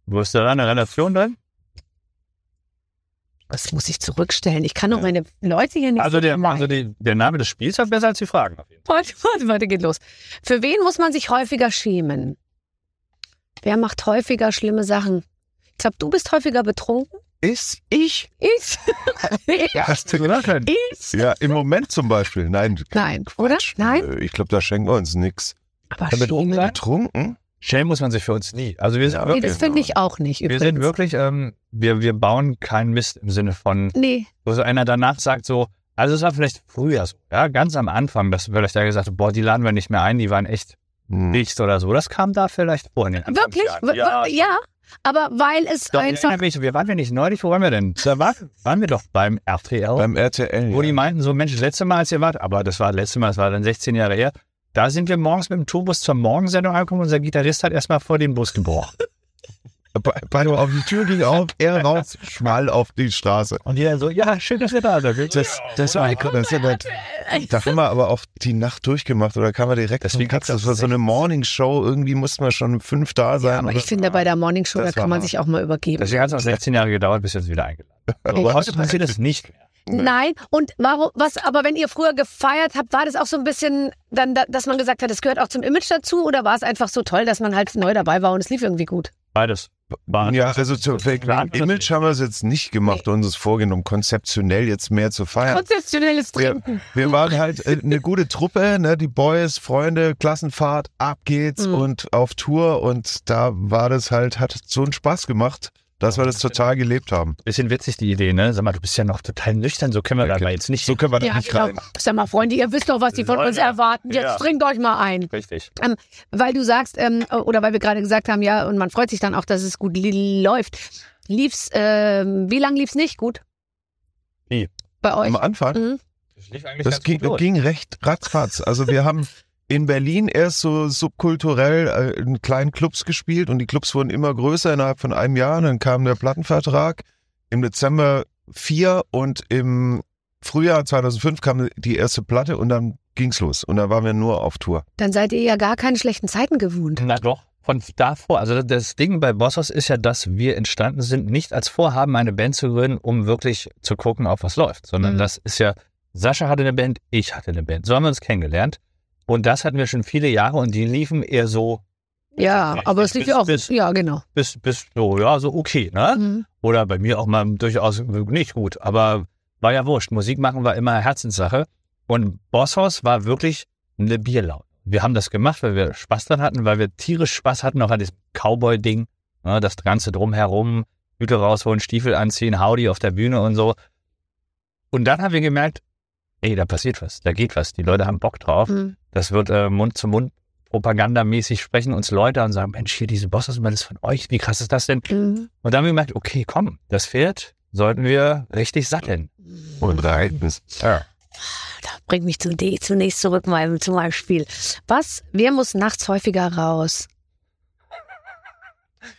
Wo ist da eine Relation drin? Das muss ich zurückstellen. Ich kann doch meine Leute hier nicht. Also, der, also die, der Name des Spiels war besser als die Fragen. Auf jeden Fall. Warte, warte, warte, geht los. Für wen muss man sich häufiger schämen? Wer macht häufiger schlimme Sachen? Ich glaube, du bist häufiger betrunken. Ist ich? Ich? Ja, hast du gesagt? ich? Ja, im Moment zum Beispiel. Nein. Nein, oder? Nein? Ich glaube, da schenken wir uns nichts. Aber Damit? Betrunken? Schämen muss man sich für uns nie. Also wir sind Ja, Nee, wirklich, das finde ich auch nicht. wir Übrigens. sind wirklich, ähm, wir, wir bauen keinen Mist im Sinne von, Nee, wo so einer danach sagt so, also es war vielleicht früher so, ja, ganz am Anfang, dass vielleicht da gesagt hat, boah, die laden wir nicht mehr ein, die waren echt Hm. nichts oder so. Das kam da vielleicht vor in den wirklich? Ja, ja. Aber weil es Doch, einfach. mich, wir waren wir nicht neulich, wo waren wir denn? Da war, waren wir doch beim RTL, Beim RTL. wo die ja. meinten, so Mensch, das letzte Mal, als ihr wart, aber das war das letzte Mal, das war dann 16 Jahre her, da sind wir morgens mit dem Tourbus zur Morgensendung angekommen, unser Gitarrist hat erstmal vor den Bus gebrochen. Bei- bei- auf die Tür ging auf, er raus, schmal auf die Straße. Und dann so, ja, schön, dass ihr da seid. Das, das war das ist ja nett. Da haben wir aber auch die Nacht durchgemacht oder kam man direkt Deswegen hat's Das war so eine Morningshow. Irgendwie mussten wir schon fünf da sein. Aber oder? ich finde, bei der Morning Show, da Das kann man hart. sich auch mal übergeben. Deswegen hat es auch 16 Jahre gedauert, bis wir uns wieder eingeladen haben. Aber heute passiert das nicht mehr. Nein, und warum, was, aber wenn ihr früher gefeiert habt, war das auch so ein bisschen, dann, da- dass man gesagt hat, das gehört auch zum Image dazu oder war es einfach so toll, dass man halt neu dabei war und es lief irgendwie gut? Beides. War Ja, also zu, wegen Image haben wir es jetzt nicht gemacht, uns es vorgenommen, konzeptionell jetzt mehr zu feiern. Konzeptionelles Wir, Trinken. wir waren halt äh, eine gute Truppe, ne? die Boys, Freunde, Klassenfahrt, ab geht's Mhm. und auf Tour und da war das halt, hat so einen Spaß gemacht, dass wir das total gelebt haben. Bisschen witzig, die Idee, ne? Sag mal, du bist ja noch total nüchtern, so können wir Okay. aber jetzt nicht. So können wir da Ja, nicht genau. rein. Sag mal, Freunde, ihr wisst doch, was die von uns erwarten. Jetzt Ja. trinkt euch mal ein. Richtig. Weil du sagst, ähm, oder weil wir gerade gesagt haben, ja, und man freut sich dann auch, dass es gut li läuft. Lief's, ähm, wie lang lief's nicht gut? Wie? Bei euch? Am Anfang, Mhm. Das lief eigentlich das ganz ging, gut ging recht ratzfatz. Also wir haben in Berlin erst so subkulturell äh, in kleinen Clubs gespielt und die Clubs wurden immer größer innerhalb von einem Jahr. Dann kam der Plattenvertrag. Im Dezember 2004 und im Frühjahr 2005 kam die erste Platte und dann ging's los. Und da waren wir nur auf Tour. Dann seid ihr ja gar keine schlechten Zeiten gewohnt. Na doch. Von davor, also das Ding bei Bossos ist ja, dass wir entstanden sind, nicht als Vorhaben, eine Band zu gründen, um wirklich zu gucken, ob was läuft, sondern Mhm. das ist ja, Sascha hatte eine Band, ich hatte eine Band. So haben wir uns kennengelernt. Und das hatten wir schon viele Jahre und die liefen eher so Ja, aber es lief ja auch. Bis- Ja, genau. bis, bis so, ja, so okay, ne? Mhm. Oder bei mir auch mal durchaus nicht gut, aber war ja wurscht. Musik machen war immer Herzenssache. Und Bosshaus war wirklich eine Bierlaune. Wir haben das gemacht, weil wir Spaß dran hatten, weil wir tierisch Spaß hatten, auch an diesem Cowboy-Ding. Ne, das Ganze drumherum, Hüte rausholen, Stiefel anziehen, Howdy auf der Bühne und so. Und dann haben wir gemerkt, ey, da passiert was, da geht was. Die Leute haben Bock drauf. Mhm. Das wird äh, Mund zu Mund propagandamäßig sprechen uns Leute und sagen, Mensch, hier diese Bosshaus, das ist von euch, wie krass ist das denn? Mhm. Und dann haben wir gemerkt, okay, komm, das Pferd sollten wir richtig satteln. Und reiten. Ja. Da bringt mich zunächst, zunächst zurück mal, zu meinem Spiel. Was? Wer muss nachts häufiger raus?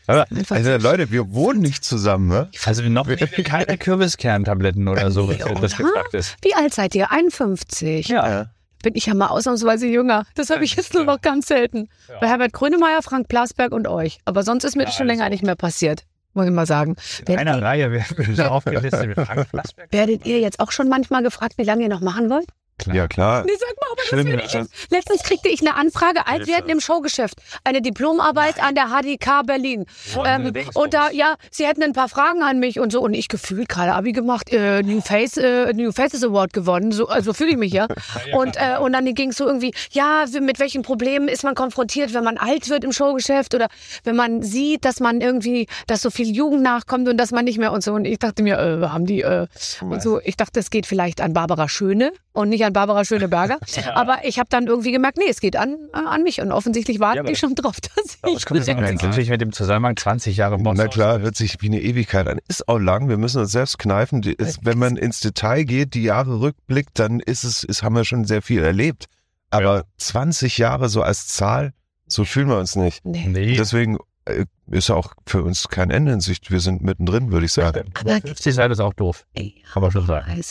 Aber, Also Leute, wir wohnen nicht zusammen, ne? also noch keine Kürbiskerntabletten oder so, was Nee, das ist. Wie alt seid ihr? 51. Ja, Bin ich ja mal ausnahmsweise jünger. Das habe ich jetzt nur noch ganz selten. Ja. Bei Herbert Grönemeyer, Frank Blasberg und euch. Aber sonst ist mir das schon länger nicht mehr passiert. Muss ich mal sagen. in einer Reihe werden wir aufgelistet mit Frank Flassberg. Werdet ihr jetzt auch schon manchmal gefragt, wie lange ihr noch machen wollt? Ja, klar. Nee, sag mal, aber Schlimm, das will ich jetzt. Letztens kriegte ich eine Anfrage, Altwerten im Showgeschäft. Eine Diplomarbeit an der HDK Berlin. Ähm, und da, ja, sie hätten ein paar Fragen an mich und so. Und ich gefühlt gerade Abi gemacht, äh, New Face, äh, New Faces Award gewonnen. So, also fühle ich mich ja. Und, äh, und dann ging es so irgendwie, ja, mit welchen Problemen ist man konfrontiert, wenn man alt wird im Showgeschäft oder wenn man sieht, dass man irgendwie, dass so viel Jugend nachkommt und dass man nicht mehr und so. Und ich dachte mir, äh, haben die, äh, und so, ich dachte, es geht vielleicht an Barbara Schöne und nicht an Barbara Schöneberger. Aber ich habe dann irgendwie gemerkt, nee, es geht an, an mich. Und offensichtlich warten Ja, die schon drauf, dass ich. Das kommt natürlich mit dem Zusammenhang 20 Jahre Boss. Na klar, hört sich wie eine Ewigkeit an. Ist auch lang, wir müssen uns selbst kneifen. Ist, wenn man ins Detail geht, die Jahre rückblickt, dann ist es, ist, haben wir schon sehr viel erlebt. Aber 20 Jahre so als Zahl, so fühlen wir uns nicht. Nee. Nee, Deswegen äh, ist auch für uns kein Ende in Sicht. Wir sind mittendrin, würde ich sagen. Aber- 50 Seiten ist auch doof, Ey, kann man schon sagen.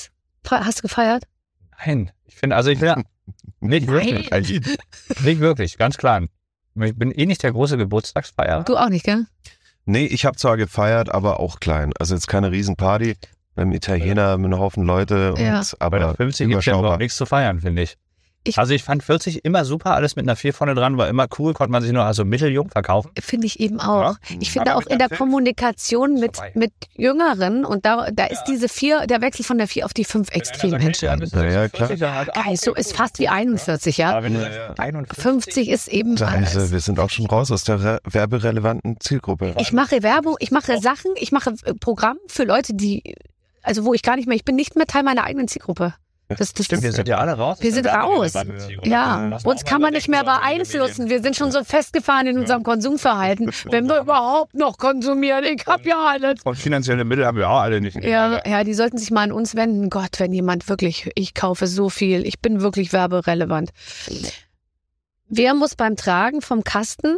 Hast du gefeiert? Nein, ich finde, also ich will, nicht wirklich, nicht wirklich, ganz klar. Ich bin eh nicht der große Geburtstagsfeierer. Du auch nicht, gell? Nee, ich habe zwar gefeiert, aber auch klein. Also jetzt keine Riesenparty beim Italiener mit einem Haufen Leute. Und, Ja. Bei der Aber 50 gibt es ja überhaupt nichts zu feiern, finde ich. Ich- Also ich fand 40 immer super, alles mit einer 4 vorne dran war immer cool, konnte man sich nur also mitteljung verkaufen. Finde ich eben auch. Ich finde Aber auch in der Kommunikation mit, vorbei. mit Jüngeren und da, da ist diese vier, der Wechsel von der vier auf die fünf extrem entscheidend. Ja, ja, klar. Geil, so ist fast wie 41, ja. Aber wenn du sagst, 51, 50 ist eben Da ist, alles. wir sind auch schon raus aus der re- werberelevanten Zielgruppe. Ich mache Werbung, ich mache Sachen, ich mache äh, Programm für Leute, die, also wo ich gar nicht mehr, ich bin nicht mehr Teil meiner eigenen Zielgruppe. Das, das, Stimmt, wir sind ja alle raus. Wir sind raus. Ja, uns kann man nicht mehr beeinflussen. Wir sind schon so festgefahren in unserem Konsumverhalten. Wenn wir überhaupt noch konsumieren, ich hab ja alles. Und finanzielle Mittel haben wir auch alle nicht. Ja, ja, die sollten sich mal an uns wenden. Gott, wenn jemand wirklich, ich kaufe so viel, ich bin wirklich werberelevant. Wer muss beim Tragen vom Kasten,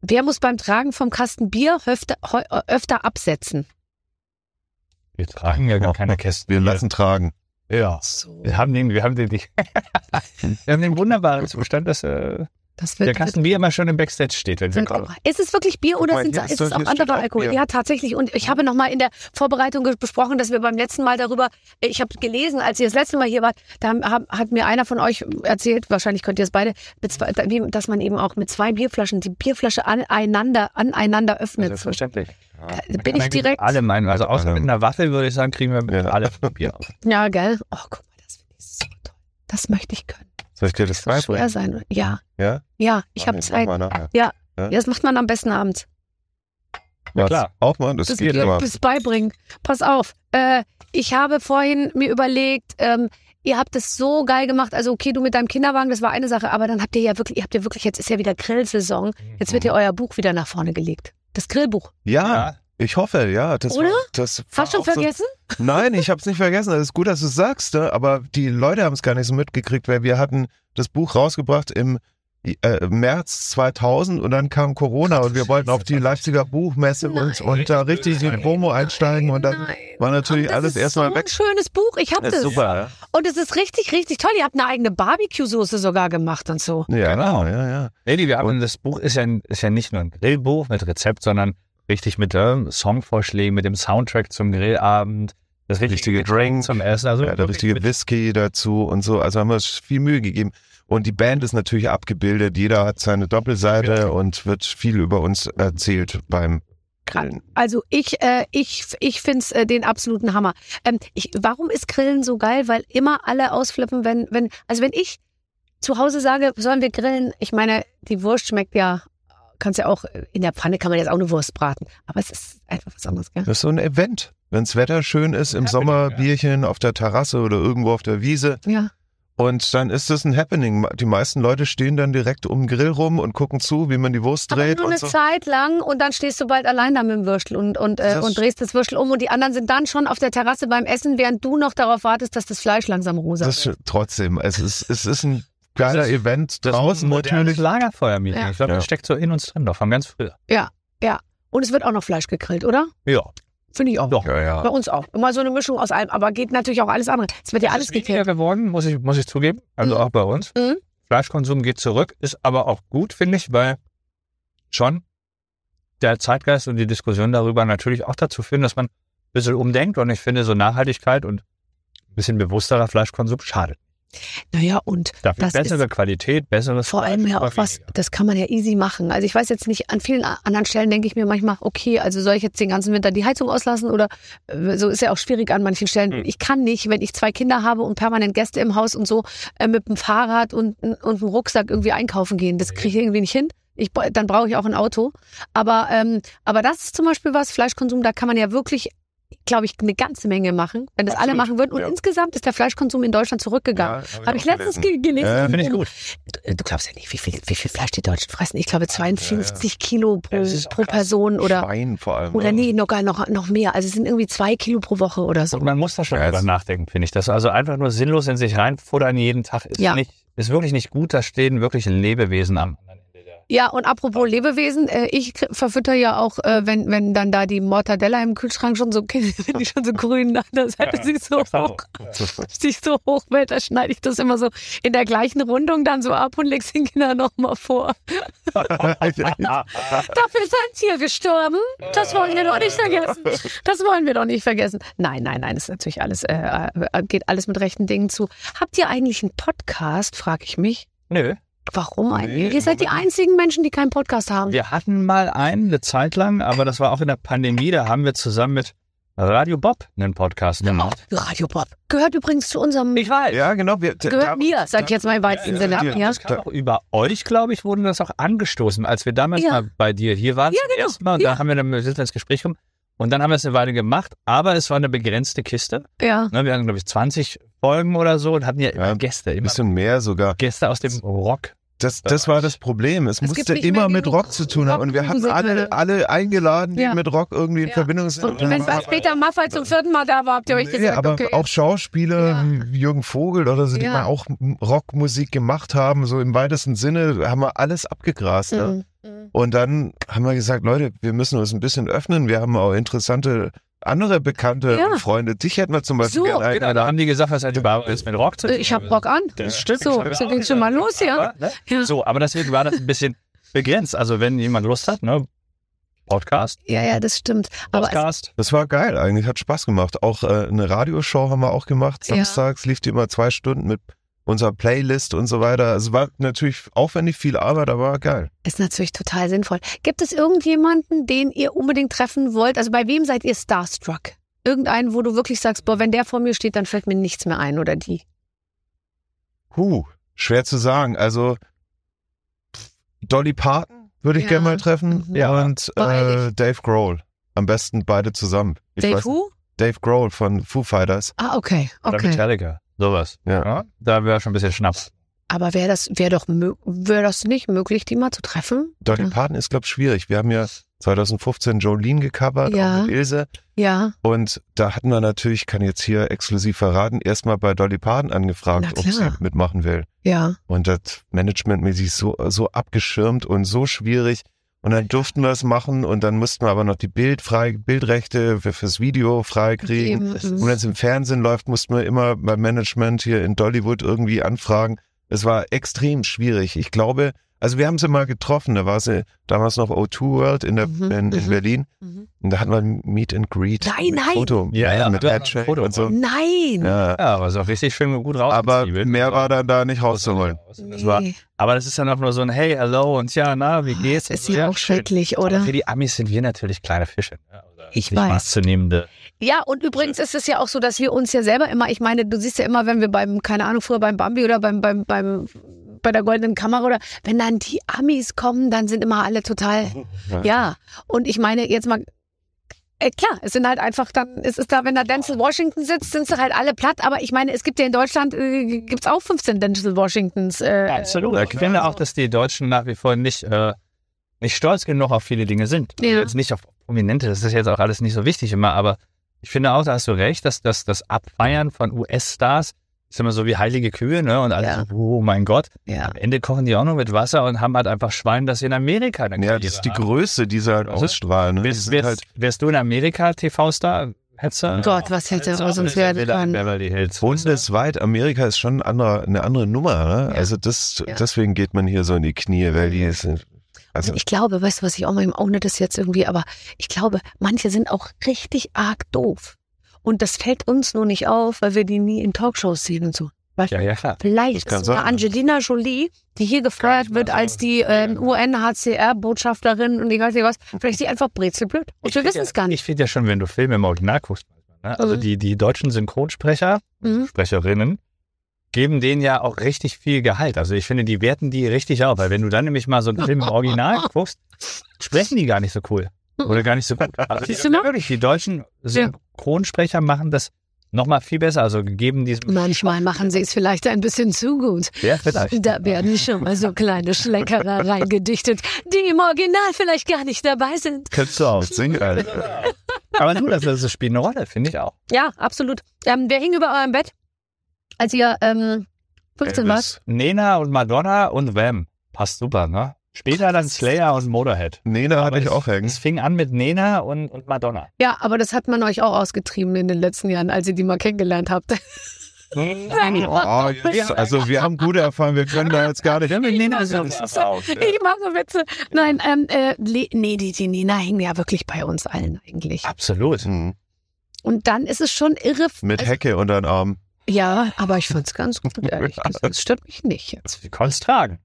wer muss beim Tragen vom Kasten Bier öfter, öfter absetzen? Wir tragen ja gar keine Kästen. Wir lassen tragen. Ja. So, Wir haben den, wir haben den, wir haben den wunderbaren Zustand, dass äh, das wird, der Kasten Bier immer schon im Backstage steht, wenn wir kommen. ist es wirklich Bier oder mal, sind, ist es auch anderer auch Alkohol? Bier. Ja, tatsächlich. Und ich habe noch mal in der Vorbereitung besprochen, dass wir beim letzten Mal darüber, ich habe gelesen, als ihr das letzte Mal hier wart, da haben- hat mir einer von euch erzählt, wahrscheinlich könnt ihr es beide, dass man eben auch mit zwei Bierflaschen die Bierflasche aneinander, aneinander öffnet. Selbstverständlich. Da bin ich direkt. Alle meinen, also außer mit einer Waffel würde ich sagen, kriegen wir Ja. alle Bier auf. Ja, gell? Oh, guck mal, das finde ich so toll. Das möchte ich können. Soll ich dir das So schwer beibringen? sein. Ja, Ja? ja, ich habe Zeit. Ja. Ja? Ja, das macht man am besten abends. Was? klar. Auch mal? Das, Das geht immer. bis beibringen. Pass auf. Äh, ich habe vorhin mir überlegt, ähm, ihr habt es so geil gemacht. Also okay, du mit deinem Kinderwagen, das war eine Sache, aber dann habt ihr ja wirklich, ihr habt ja wirklich, jetzt ist ja wieder Grillsaison. Jetzt wird ja Mhm. euer Buch wieder nach vorne gelegt. Das Grillbuch. Ja, Ja. Ich hoffe, ja. Das Oder? War, das Hast du so- vergessen? Nein, ich habe es nicht vergessen. Es ist gut, dass du es sagst, ne? aber die Leute haben es gar nicht so mitgekriegt, weil wir hatten das Buch rausgebracht im äh, März 2000 und dann kam Corona und wir wollten auf die Leipziger Buchmesse und, und da richtig in Promo einsteigen und dann Nein. war natürlich das alles erstmal so weg. ein schönes Buch. Ich habe Das das. ist super, ja. Und es ist richtig, richtig toll. Ihr habt eine eigene Barbecue-Soße sogar gemacht und so. Ja, Genau. ja, ja. Nee, wir haben, das Buch ist ja, ist ja nicht nur ein Grillbuch mit Rezept, sondern richtig mit ähm, Songvorschlägen, mit dem Soundtrack zum Grillabend, das richtige, Richtige Drink. zum Essen. Also ja, der richtige Whisky dazu und so. Also haben wir uns viel Mühe gegeben. Und die Band ist natürlich abgebildet. Jeder hat seine Doppelseite Ja. und wird viel über uns erzählt beim Grillen. Also ich, äh, ich, ich find's äh, den absoluten Hammer. Ähm, ich, warum ist Grillen so geil? Weil immer alle ausflippen, wenn, wenn, also wenn ich zu Hause sage, sollen wir grillen, ich meine, die Wurst schmeckt ja, kannst ja auch, in der Pfanne kann man jetzt auch eine Wurst braten. Aber es ist einfach was anderes, gell? Das ist so ein Event. Wenns Wetter schön ist, im Happening, Sommer ja. Bierchen auf der Terrasse oder irgendwo auf der Wiese. Ja. Und dann ist das ein Happening. Die meisten Leute stehen dann direkt um den Grill rum und gucken zu, wie man die Wurst Aber dreht nur und eine so. Zeit lang und dann stehst du bald allein da mit dem Würstel und, und, äh, Das- und drehst das Würstel um und die anderen sind dann schon auf der Terrasse beim Essen, während du noch darauf wartest, dass das Fleisch langsam rosa Das wird. ist trotzdem. Es ist, es ist ein geiler Das Event Das ist draußen ein modernes natürlich. Lagerfeuer-Meeting. Ja. Ich glaube, Ja. das steckt so in uns drin, doch von ganz früher. Und es wird auch noch Fleisch gegrillt, oder? Ja, Finde ich auch. doch. Ja, Bei ja. uns auch. Immer so eine Mischung aus allem, aber geht natürlich auch alles andere. Es wird ja alles gegrillt. geworden, muss ich, muss ich zugeben. Also Mhm. auch bei uns. Mhm. Fleischkonsum geht zurück, ist aber auch gut, finde ich, weil schon der Zeitgeist und die Diskussion darüber natürlich auch dazu führen, dass man ein bisschen umdenkt. Und ich finde, so Nachhaltigkeit und ein bisschen bewussterer Fleischkonsum schadet. Naja, und Dafür Das bessere ist Qualität, besseres vor allem ja auch was, das kann man ja easy machen. Also ich weiß jetzt nicht, an vielen anderen Stellen denke ich mir manchmal, okay, also soll ich jetzt den ganzen Winter die Heizung auslassen oder äh, so ist ja auch schwierig an manchen Stellen. Hm. Ich kann nicht, wenn ich zwei Kinder habe und permanent Gäste im Haus und so äh, mit dem Fahrrad und, und einem Rucksack irgendwie einkaufen gehen. Das kriege ich irgendwie nicht hin. Ich, dann brauche ich auch ein Auto. Aber, ähm, aber das ist zum Beispiel was, Fleischkonsum, da kann man ja wirklich, glaube ich, eine ganze Menge machen, wenn das alle Absolut, machen würden. Und ja. insgesamt ist der Fleischkonsum in Deutschland zurückgegangen. Ja, Habe ich auch letztens gelesen. ge gelesen. Ja, Finde ich gut. Du, du glaubst ja nicht, wie viel, wie viel Fleisch die Deutschen fressen. Ich glaube 52 Kilo pro, pro. Person oder, Schwein vor allem. oder ne? nee, noch, gar noch, noch mehr. Also es sind irgendwie zwei Kilo pro Woche oder so. Und man muss da schon Ja, drüber nachdenken, finde ich. Das also einfach nur sinnlos in sich reinfuttern jeden Tag ist Ja. nicht, ist wirklich nicht gut. Da stehen wirklich Lebewesen am anderen. Ja, und apropos Lebewesen, äh, ich verfütter ja auch, äh, wenn, wenn dann da die Mortadella im Kühlschrank schon so, wenn die schon so grün an der Seite sie so hoch, sich so hoch wird, da schneide ich das immer so in der gleichen Rundung dann so ab und leg's den Kindern nochmal vor. Dafür ist ein Tier gestorben. Das wollen wir doch nicht vergessen. Das wollen wir doch nicht vergessen. Nein, nein, nein, das ist natürlich alles, äh, äh, geht alles mit rechten Dingen zu. Habt ihr eigentlich einen Podcast, frage ich mich. Nö. Warum eigentlich? Nee, ihr seid die einzigen Menschen, die keinen Podcast haben. Wir hatten mal einen eine Zeit lang, aber das war auch in der Pandemie. Da haben wir zusammen mit Radio Bob einen Podcast gemacht. Radio Bob. Gehört übrigens zu unserem. Ich weiß. Ja, genau. Wir, gehört da- mir, sag ich jetzt mal im weitesten Ja, Sinne. ja, über euch, glaube ich, wurde das auch angestoßen, als wir damals Ja. mal bei dir hier waren. Ja, genau. ersten Mal. Und Ja. da haben wir dann sind wir ins Gespräch gekommen. Und dann haben wir es eine Weile gemacht, aber es war eine begrenzte Kiste. ja. Ne, wir hatten, glaube ich, 20 Folgen oder so und hatten ja immer Ja, Gäste, Ein bisschen mehr sogar. Gäste aus dem Rock. Das, das war das Problem. Es, Es musste immer mit Rock zu tun haben. Und wir hatten alle, alle eingeladen, die Ja. mit Rock irgendwie in Ja. Verbindung sind. Und wenn dann- Peter Maffay zum vierten Mal da war, habt ihr euch Nee, gesagt, aber okay. auch Schauspieler Ja. wie Jürgen Vogel oder so, die Ja. mal auch Rockmusik gemacht haben, so im weitesten Sinne, haben wir alles abgegrast. Ne? Mhm. Und dann haben wir gesagt, Leute, wir müssen uns ein bisschen öffnen. Wir haben auch interessante andere bekannte Ja. Freunde. Dich hätten wir zum Beispiel So. gerne Genau, da haben die gesagt, was hat überhaupt jetzt mit Rock zu Äh, Ich hab Rock an. Das stimmt. So, so ging's schon mal los hier. Aber, ne? Ja. So, aber deswegen war das ein bisschen begrenzt. Also wenn jemand Lust hat, ne? Podcast, Ja, ja, das stimmt. Podcast. Das war geil, eigentlich hat Spaß gemacht. Auch äh, eine Radioshow haben wir auch gemacht. Ja. Samstags lief die immer zwei Stunden mit unserer Playlist und so weiter. Also war natürlich aufwendig viel Arbeit, aber war geil. ist natürlich total sinnvoll. Gibt es irgendjemanden, den ihr unbedingt treffen wollt? Also bei wem seid ihr starstruck? Irgendeinen, wo du wirklich sagst, boah, wenn der vor mir steht, dann fällt mir nichts mehr ein oder die. Huh, schwer zu sagen. Also Dolly Parton würde ich Ja. gerne mal treffen Mhm. Ja. und äh, Dave Grohl. Am besten beide zusammen. Ich Dave weiß- who? Dave Grohl von Foo Fighters. Ah, okay, Oder okay. Metallica. Sowas. Ja. Da wäre schon ein bisschen Schnaps. Aber wäre das, wäre doch, wäre das nicht möglich, die mal zu treffen? Dolly Ja. Parton ist, glaube ich, schwierig. Wir haben ja 2015 Jolene gecovert, Ja. auch mit Ilse. Ja, Und da hatten wir natürlich, kann jetzt hier exklusiv verraten, erstmal bei Dolly Parton angefragt, ob sie mitmachen will. ja. Und das managementmäßig so, so abgeschirmt und so schwierig. Und dann durften wir es machen und dann mussten wir aber noch die Bild frei, Bildrechte für, fürs Video freikriegen. Und wenn es im Fernsehen läuft, mussten wir immer beim Management hier in Dollywood irgendwie anfragen. Es war extrem schwierig. Ich glaube, also wir haben sie mal getroffen, da war sie damals noch O2 World in, der, Mhm, in, in mhm. Berlin. Mhm. Und da hatten wir ein Meet and Greet. Nein, mit nein. Foto. Ja, ja, mit Handshake ein Foto und so. Nein. Ja. Ja, aber so richtig schön gut raus. Aber mehr war dann da nicht rauszuholen. Das war, Nee. aber das ist dann auch nur so ein Hey, hello und ja, na, wie geht's? Das ist Und so, ja auch schön. schrecklich, Aber oder? für die Amis sind wir natürlich kleine Fische. ne? Oder Ich nicht weiß. Ernstzunehmende. Ja, und übrigens ist es ja auch so, dass wir uns ja selber immer, ich meine, du siehst ja immer, wenn wir beim, keine Ahnung, früher beim Bambi oder beim, beim, beim, bei der goldenen Kamera oder wenn dann die Amis kommen, dann sind immer alle total, Ja. ja. Und ich meine, jetzt mal, äh, klar, es sind halt einfach dann, es ist da, wenn da Denzel Washington sitzt, sind sie halt alle platt, aber ich meine, es gibt ja in Deutschland, äh, gibt's auch 15 Denzel Washingtons. Äh, Absolut. Ich finde auch, dass die Deutschen nach wie vor nicht, äh, nicht stolz genug auf viele Dinge sind. Ja. Jetzt nicht auf Prominente, das ist jetzt auch alles nicht so wichtig immer, aber ich finde auch, da hast du recht, dass, dass das Abfeiern von US-Stars ist immer so wie heilige Kühe, ne? Und alle Ja. so, oh mein Gott. Ja. Am Ende kochen die auch nur mit Wasser und haben halt einfach Schwein, das sie in Amerika eine Ja, das ist die haben. Größe, die sie halt Also, ausstrahlen. Ne? Wärst, wärst, halt, wärst du in Amerika TV-Star? Du? Gott, was hätte Hättest du aus uns werden können. Beverly Hills. bundesweit, Amerika ist schon ein anderer, eine andere Nummer. Ne? Ja. Also das, Ja. deswegen geht man hier so in die Knie, weil die sind, also ich glaube, weißt du, was ich auch mal, ohne das jetzt irgendwie, aber ich glaube, manche sind auch richtig arg doof. Und das fällt uns nur nicht auf, weil wir die nie in Talkshows sehen und so. Du? Ja, ja, klar. Vielleicht ist sogar. Angelina Jolie, die hier gefeuert wird als die ähm, UNHCR-Botschafterin und ich weiß nicht was, vielleicht ist sie einfach brezelblöd. Und wir wissen ja, es gar nicht. Ich finde ja schon, wenn du Filme im Original guckst, ne? also Mhm. die, die deutschen Synchronsprecher, Mhm. Sprecherinnen, geben denen ja auch richtig viel Gehalt. Also ich finde, die werten die richtig auf, weil wenn du dann nämlich mal so einen Film im Original guckst, sprechen die gar nicht so cool. Oder gar nicht so gut. Also Siehst du mal? wirklich, die deutschen Synchronsprecher machen das nochmal viel besser. Also geben diesem Manchmal machen sie es vielleicht ein bisschen zu gut. Ja, vielleicht. Da werden schon mal so kleine Schleckerer reingedichtet, die im Original vielleicht gar nicht dabei sind. Könntest du auch. sing halt. Aber du, das, das spielt eine Rolle, finde ich auch. Ja, absolut. Ähm, wer hing über eurem Bett, als ihr ähm, 15 wart? Nena und Madonna und Wham. Passt super, ne? Später dann Slayer und Motorhead. Nena hatte ich es- auch hängen. Es fing an mit Nena und, und Madonna. Ja, aber das hat man euch auch ausgetrieben in den letzten Jahren, als ihr die mal kennengelernt habt. Oh, jetzt, also wir haben gute Erfahrungen, wir können da jetzt gar nicht. Nena Ich mache Witze. Nein, ähm, äh, nee, die, die Nina hing ja wirklich bei uns allen eigentlich. Absolut. Hm. Und dann ist es schon irre. Mit also, Hecke unter den Arm. Ja, aber ich fand's ganz gut, ehrlich gesagt. Das stört mich nicht jetzt. Wir konnten es tragen.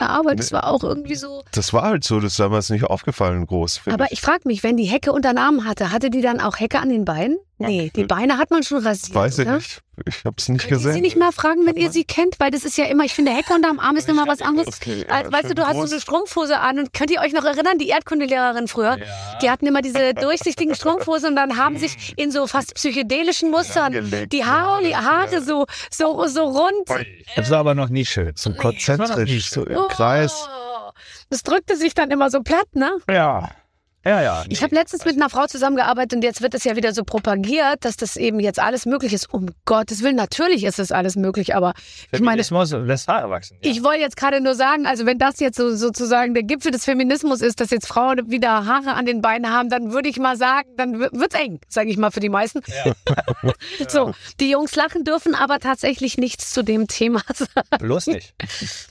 Ja, aber das war auch irgendwie so. Das war halt so, das ist damals nicht aufgefallen groß. Aber ich frage mich, wenn die Hecke unter den Arm hatte, hatte die dann auch Hecke an den Beinen? Nee, die Beine hat man schon rasiert. Weiß ich oder? nicht. Ich habe es nicht Könnt ihr sie gesehen. nicht mal fragen, wenn ihr sie kennt, weil das ist ja immer, ich finde, Hecke unterm Arm ist immer was anderes. Okay, Als, weißt du, du hast so eine Strumpfhose an und könnt ihr euch noch erinnern, die Erdkundelehrerin früher? Die hatten immer diese durchsichtigen Strumpfhosen und dann haben sich in so fast psychedelischen Mustern die Haare, die Haare so, so, so rund. Das war aber noch nie schön. So konzentrisch, so im Kreis. Oh, das drückte sich dann immer so platt, ne? Ja. Ja, ja. Ich habe letztens mit einer Frau zusammengearbeitet und jetzt wird es ja wieder so propagiert, dass das eben jetzt alles möglich ist. Um Gottes Willen, natürlich ist es alles möglich, aber ich meine, Feminismus lässt Haare wachsen. Ja. ich wollte jetzt gerade nur sagen, also wenn das jetzt so, sozusagen der Gipfel des Feminismus ist, dass jetzt Frauen wieder Haare an den Beinen haben, dann würde ich mal sagen, dann wi- wird's eng, sage ich mal für die meisten. so, die Jungs lachen dürfen aber tatsächlich nichts zu dem Thema sagen. Bloß nicht.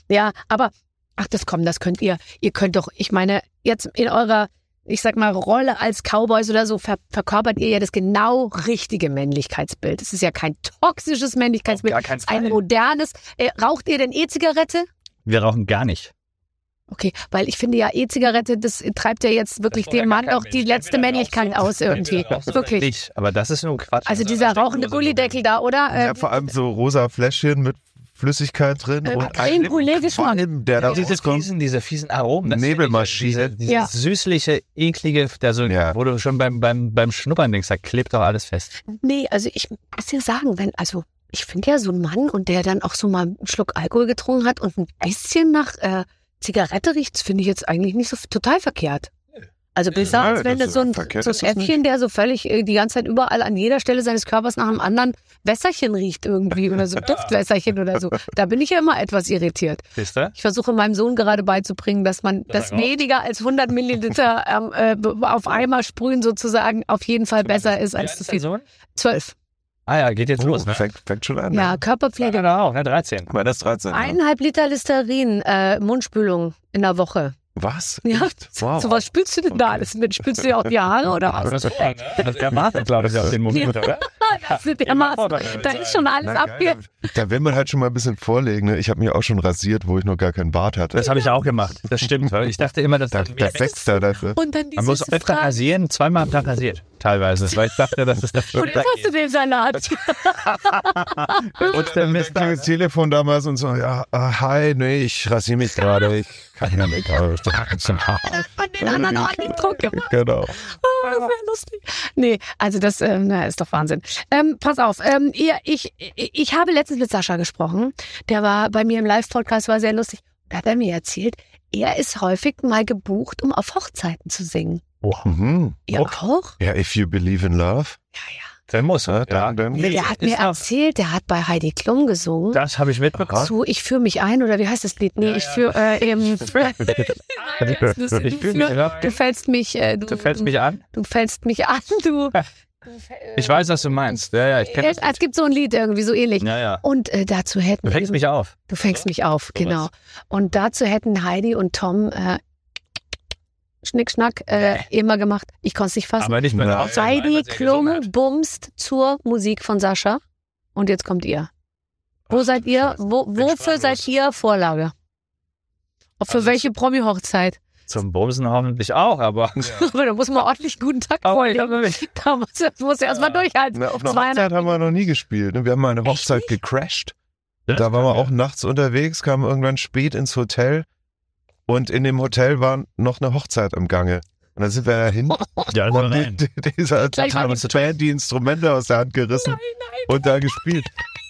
Ja, aber ach, das kommt, das könnt ihr. Ihr könnt doch, ich meine, jetzt in eurer, ich sag mal, Rolle als Cowboys oder so ver verkörpert ihr ja das genau richtige Männlichkeitsbild. Es ist ja kein toxisches Männlichkeitsbild, Auf gar es ist ein Fall. modernes. Äh, raucht ihr denn E-Zigarette? Wir rauchen gar nicht. Okay, weil ich finde ja, E-Zigarette, das treibt ja jetzt wirklich dem Mann kein doch die letzte Männlichkeit aus irgendwie. Wirklich. Nicht, aber das ist nur Quatsch. Also dieser rauchende Gullideckel da, oder? Ja, vor allem so rosa Fläschchen mit Flüssigkeit drin Äh, und Creme Brûlée Geschmack. der da diese rauskommt. fiesen, diese fiesen Aromen. das Nebelmaschine. Diese, diese Ja. süßliche, eklige, der so, Ja. wo du schon beim, beim, beim Schnuppern denkst, da klebt doch alles fest. Nee, also ich muss dir sagen, wenn, also ich finde ja so ein Mann und der dann auch so mal einen Schluck Alkohol getrunken hat und ein bisschen nach äh, Zigarette riecht, finde ich jetzt eigentlich nicht so total verkehrt. Also besser, Ja, als wenn das du so ein, verkehrt so ein das Äffchen, der so völlig äh, die ganze Zeit überall an jeder Stelle seines Körpers nach einem anderen Wässerchen riecht irgendwie oder so Duftwässerchen oder so. Da bin ich ja immer etwas irritiert. Siehst du? Ich versuche meinem Sohn gerade beizubringen, dass man das weniger als 100 Milliliter ähm, äh, auf einmal sprühen sozusagen auf jeden Fall besser ist als zu viel. Sohn? Zwölf. Ah ja, geht jetzt Oh, los, ne? fängt, fängt schon an. Ja, ne? Körperpflege. Genau, ne? 13. Meiner ist 13. ja. Eineinhalb Liter Listerin, äh, Mundspülung in der Woche. Was? Ja, Echt? Wow. So was spülst du denn da alles mit? Spülst du dir auch die Haare oder was? Das ist der Martin, glaube ich, auf den Moment, oder? Das ist dermaßen. Da ist schon alles Na, abge... Da will man halt schon mal ein bisschen vorlegen. Ne? Ich habe mich auch schon rasiert, wo ich noch gar keinen Bart hatte. Das habe ich auch gemacht. Das stimmt. Ich dachte immer, dass Da, das da wächst er dafür. Und dann die Man muss öfter rasieren, zweimal am Tag rasiert. Teilweise. Weil ich dachte, dass es das Und jetzt hast du den Salat. Und der Dann Mist. ging das Telefon damals und so, ja, äh, hi, nee, ich rasiere mich gerade. Ich kann ja nicht. aus. Von den anderen ordentlich Druck gemacht. genau. Oh, das wäre lustig. Nee, also das ähm, na, ist doch Wahnsinn. Ähm, pass auf, ähm, ihr, ich, ich habe letztens mit Sascha gesprochen. Der war bei mir im Live-Podcast, war sehr lustig. Da hat er mir erzählt, er ist häufig mal gebucht, um auf Hochzeiten zu singen. Mhm. Ihr auch? Ja, if you believe in love. Ja, ja. Der muss. Ja, Ja, dann, dann. Der hat mir auch- erzählt, der hat bei Heidi Klum gesungen. Das habe ich mitbekommen. zu Ich führe mich ein oder wie heißt das Lied? Nee, Ja, ich führe äh, im Ich fühl mich, ja. Du fällst mich, äh, du, Du fällst mich an? du fällst mich an, du. Ich weiß, was du meinst. Ja, ja, ich kenne Es, es gibt so ein Lied irgendwie so ähnlich. Ja, ja. Und äh, dazu hätten Du fängst mich auf. du fängst mich auf, genau. Und dazu hätten Heidi und Tom äh, Schnickschnack äh, immer gemacht. Ich konnte es nicht fassen. Aber nicht. Hochzeit, Heidi Klum bumst zur Musik von Sascha. Und jetzt kommt ihr. Wo seid ihr? Wo, wofür seid ihr Vorlage? Ob für Also- welche Promi-Hochzeit? Zum Bumsen hoffentlich auch, aber. Aber da muss man ordentlich guten ich vorlegen. Da muss, muss er erstmal durchhalten. Na, auf einer Zweieinhalb- Hochzeit haben wir noch nie gespielt. Ne? Wir haben mal eine Hochzeit gecrashed. Da waren wir auch nachts unterwegs, kamen irgendwann spät ins Hotel und in dem Hotel war noch eine Hochzeit im Gange. Und dann sind wir da hin Ja, und die, die, dieser Band die Instrumente aus der Hand gerissen und da gespielt.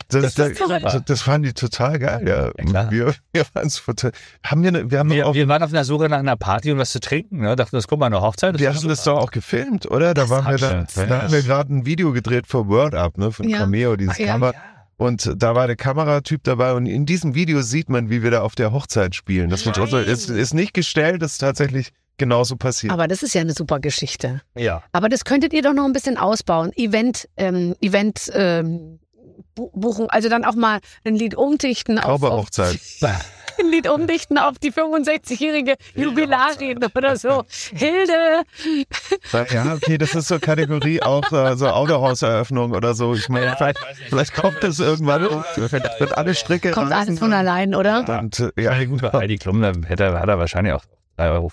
Das, Das ist das, verrückt. das, das fanden die total geil. Ja, Ja, wir, wir waren total. Haben wir, wir haben, Wir, auch, wir waren auf einer Suche nach einer Party und was zu trinken. Ne? Dachten, das guck mal, eine Hochzeit. das wir haben das super. doch auch gefilmt, oder? Da Das waren wir da, da haben wir gerade ein Video gedreht für Word Up, ne, von Ja. Cameo, dieses Ach ja. Kamera. Und da war der Kameratyp dabei und in diesem Video sieht man, wie wir da auf der Hochzeit spielen. Das wird ist, ist nicht gestellt, das ist tatsächlich genauso passiert. Aber das ist ja eine super Geschichte. Ja. Aber das könntet ihr doch noch ein bisschen ausbauen. Event, ähm, Event, ähm, Bu- buchen, also dann auch mal ein Lied umdichten auf, auf Zauberhochzeit. ein Lied umdichten auf die 65-jährige Jubilarin oder so. Hilde, Ja, okay, das ist so Kategorie auch äh, so Autohauseröffnung oder so. Ich meine, vielleicht, vielleicht kommt das irgendwann, wird alle Stricke kommt alles von allein, oder? Und, äh, ja, Ja, gut, bei Heidi Klum, da hätte, hat er wahrscheinlich auch 3,50 Euro.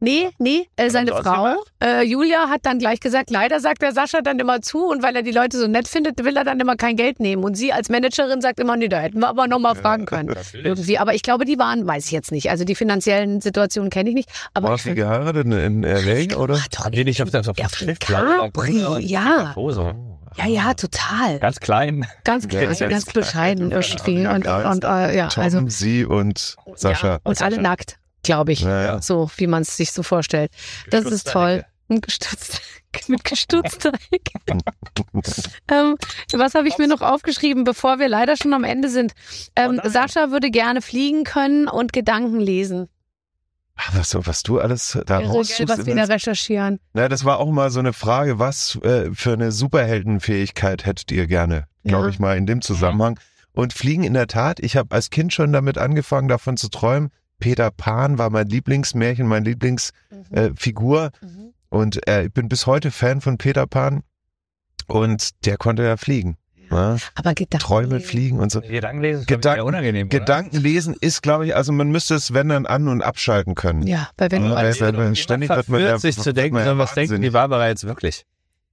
Nee, nee, äh, seine Frau, äh, Julia, hat dann gleich gesagt, leider sagt der Sascha dann immer zu und weil er die Leute so nett findet, will er dann immer kein Geld nehmen. Und sie als Managerin sagt immer, nee, da hätten wir aber noch mal fragen können. Irgendwie, aber ich glaube, die waren, weiß ich jetzt nicht. Also die finanziellen Situationen kenne ich nicht. Aber ich hast du geheiratet? In, in LA, oder? Haben die nicht auf der, Schrift- Capri, ja. Hose. Ja, ja, total. Ganz klein. Ganz, Ja, klein, ja ganz bescheiden irgendwie. Ja, Und, und, äh, ja, Tom, also. sie und Sascha. Ja, und alle nackt, glaube ich. Ja, ja. So, wie man es sich so vorstellt. Das ist toll. Gestutzt, mit gestutzter Ecke. ähm, was habe ich mir noch aufgeschrieben, bevor wir leider schon am Ende sind? Ähm, Oh. Sascha würde gerne fliegen können und Gedanken lesen. Ach, was, so- was du alles da Irre, raussuchst. was in wir da recherchieren. Na, das war auch mal so eine Frage, was äh, für eine Superheldenfähigkeit hättet ihr gerne, glaube Ja. ich mal, in dem Zusammenhang. Und Fliegen in der Tat, ich habe als Kind schon damit angefangen, davon zu träumen. Peter Pan war mein Lieblingsmärchen, meine Lieblingsfigur. Äh, Figur. Mhm. und äh, ich bin bis heute Fan von Peter Pan. Und der konnte ja fliegen. Ja? Aber Gedanken. Träume fliegen und so. Gedanken lesen ist Gedanken- unangenehm. oder? Gedanken lesen ist, glaube ich, also man müsste es, wenn dann an- und abschalten können. Ja, weil wenn Ja, du weil- als, weil- weil ständig wird man ja- sich zu denken, man ja sondern was denken die Barbara jetzt wirklich?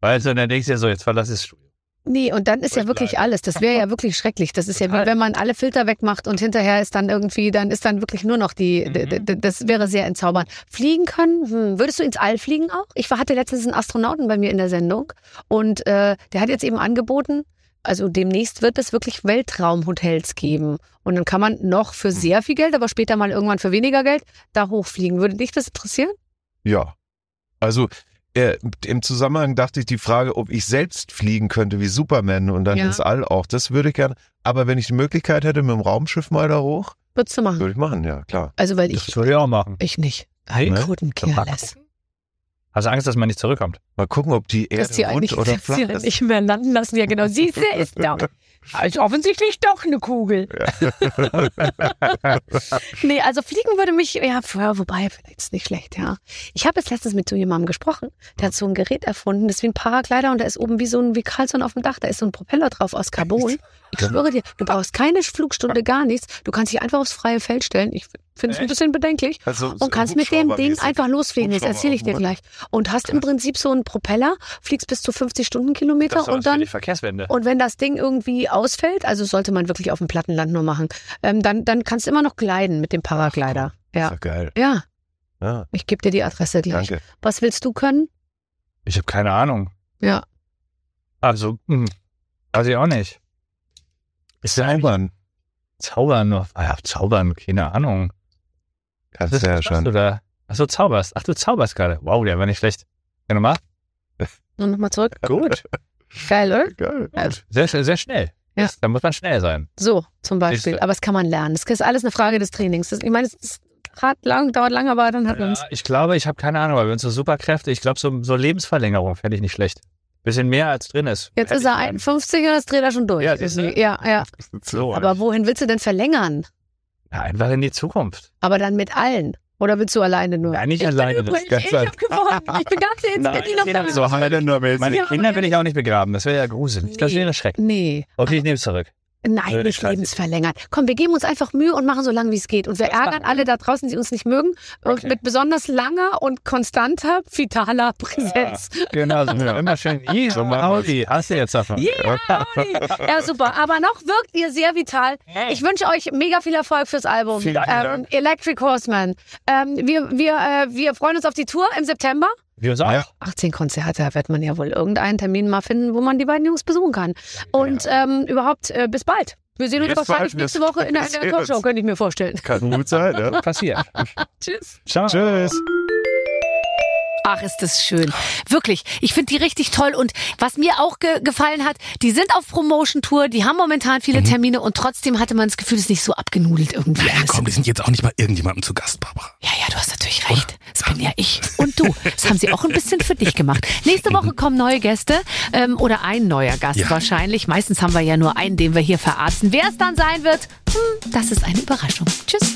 Und dann denkst du dir so, jetzt verlass das Studio. Nee, und dann ist ja wirklich bleiben. alles. Das wäre ja wirklich schrecklich. Das ist ja wie Total. wenn man alle Filter wegmacht und hinterher ist dann irgendwie, dann ist dann wirklich nur noch die, Mhm. das wäre sehr entzaubernd. Fliegen können, hm. würdest du ins All fliegen auch? Ich hatte letztens einen Astronauten bei mir in der Sendung und äh, der hat jetzt eben angeboten, also demnächst wird es wirklich Weltraumhotels geben. Und dann kann man noch für sehr viel Geld, aber später mal irgendwann für weniger Geld da hochfliegen. Würde dich das interessieren? Ja. Also äh, im Zusammenhang dachte ich die Frage, ob ich selbst fliegen könnte wie Superman und dann Ja. ins All auch. Das würde ich gerne. Aber wenn ich die Möglichkeit hätte, mit dem Raumschiff mal da hoch, Würdest du machen? würde ich machen, ja klar. Also, weil Das ich, würde ich auch machen. ich nicht. Hey, ne? couldn't Mal care less. gucken. Hast du Angst, dass man nicht zurückkommt? Mal gucken, ob die Dass Erde sie rund eigentlich oder dass flach ist. nicht mehr landen lassen. Ja, genau. Siehst du, ist da. Also offensichtlich doch eine Kugel. nee, also fliegen würde mich, ja, ja, wobei, vielleicht ist nicht schlecht, ja. Ich habe jetzt letztens mit so jemandem gesprochen, der hat so ein Gerät erfunden, das ist wie ein Paraglider und da ist oben wie so ein, wie Carlson auf dem Dach, da ist so ein Propeller drauf aus Carbon. Ich schwöre dir, du brauchst keine Flugstunde, gar nichts. Du kannst dich einfach aufs freie Feld stellen. Ich finde es ein bisschen bedenklich. Also, so Und kannst mit dem Ding einfach losfliegen. Das erzähle ich dir gleich. Und hast im Prinzip so einen Propeller, fliegst bis zu 50 Stundenkilometer Das ist und dann die Verkehrswende. und wenn das Ding irgendwie ausfällt, also sollte man wirklich auf dem Plattenland nur machen, ähm, dann, dann kannst du immer noch gleiten mit dem Paraglider. Ist Ja, ja geil. ja. Ja, Ich gebe dir die Adresse gleich. danke. Was willst du können? Ich habe keine Ahnung. Ja. Also, hm, weiß ich auch nicht. Ist ja Zaubern Zaubern nur. Ah ja, Zaubern, keine Ahnung. kannst Was du ja machst schon. Du da? Ach so, zauberst. Ach, du zauberst gerade. Wow, der war nicht schlecht. Ja, nochmal? Nur nochmal zurück. Gut. Geil, oder? Geil. Ja. Sehr, sehr, schnell. Ja. Das, da muss man schnell sein. So, zum Beispiel. Aber das kann man lernen. Das ist alles eine Frage des Trainings. Das, ich meine, es ist hart lang, dauert lang, aber dann hat man es. Ja, ich glaube, ich habe keine Ahnung, aber wenn so Superkräfte, ich glaube, so, so Lebensverlängerung fände ich nicht schlecht. Bisschen mehr als drin ist. Jetzt ist er ich gern. 51 und das dreht er schon durch. Ja, ja, ja. So, Aber wohin willst du denn verlängern? ja, einfach in die Zukunft. Aber dann mit allen. Oder willst du alleine nur? Nein, nicht ich alleine, Bin das übrig, ist ich ganz hab gewonnen. Ich bin ganz jetzt Nein, bin ich noch so Highlander-mäßig. Meine Ja, Kinder ja. will ich auch nicht begraben. Das wäre ja gruselig. Das Nee. wäre schrecklich. Nee, Okay, ich nehme es zurück. Nein, Würde nicht lebensverlängern. Komm, wir geben uns einfach Mühe und machen so lange, wie es geht. Und wir Das ärgern alle da draußen, die uns nicht mögen. Und Okay. mit besonders langer und konstanter, vitaler Präsenz. Genau, so immer schön. Hier, So Audi, hast du jetzt davon. Yeah, Audi. ja, super. Aber noch wirkt ihr sehr vital. Ich wünsche euch mega viel Erfolg fürs Album. Vielen ähm, Dank. Electric Horseman. Ähm, wir, wir, äh, wir freuen uns auf die Tour im September. Wir uns auch. Ja. 18 Konzerte, da wird man ja wohl irgendeinen Termin mal finden, wo man die beiden Jungs besuchen kann. Und ähm, überhaupt, äh, bis bald. Wir sehen uns Bis wahrscheinlich nächste Woche in der, in Talkshow, könnte ich mir vorstellen. Kann gut sein, ja. Passiert. Tschüss. Ciao. Tschüss. Ach, ist das schön. Wirklich. Ich finde die richtig toll. Und was mir auch ge gefallen hat, die sind auf Promotion-Tour, die haben momentan viele Termine und trotzdem hatte man das Gefühl, es ist nicht so abgenudelt irgendwie. Ja, komm, die sind jetzt auch nicht bei irgendjemandem zu Gast, Barbara. Ja, ja, du hast natürlich recht. Das bin ja ich. Und du. Das haben sie auch ein bisschen für dich gemacht. Nächste Woche kommen neue Gäste ähm, oder ein neuer Gast Ja. wahrscheinlich. Meistens haben wir ja nur einen, den wir hier verarzten. Wer es dann sein wird, hm, das ist eine Überraschung. Tschüss.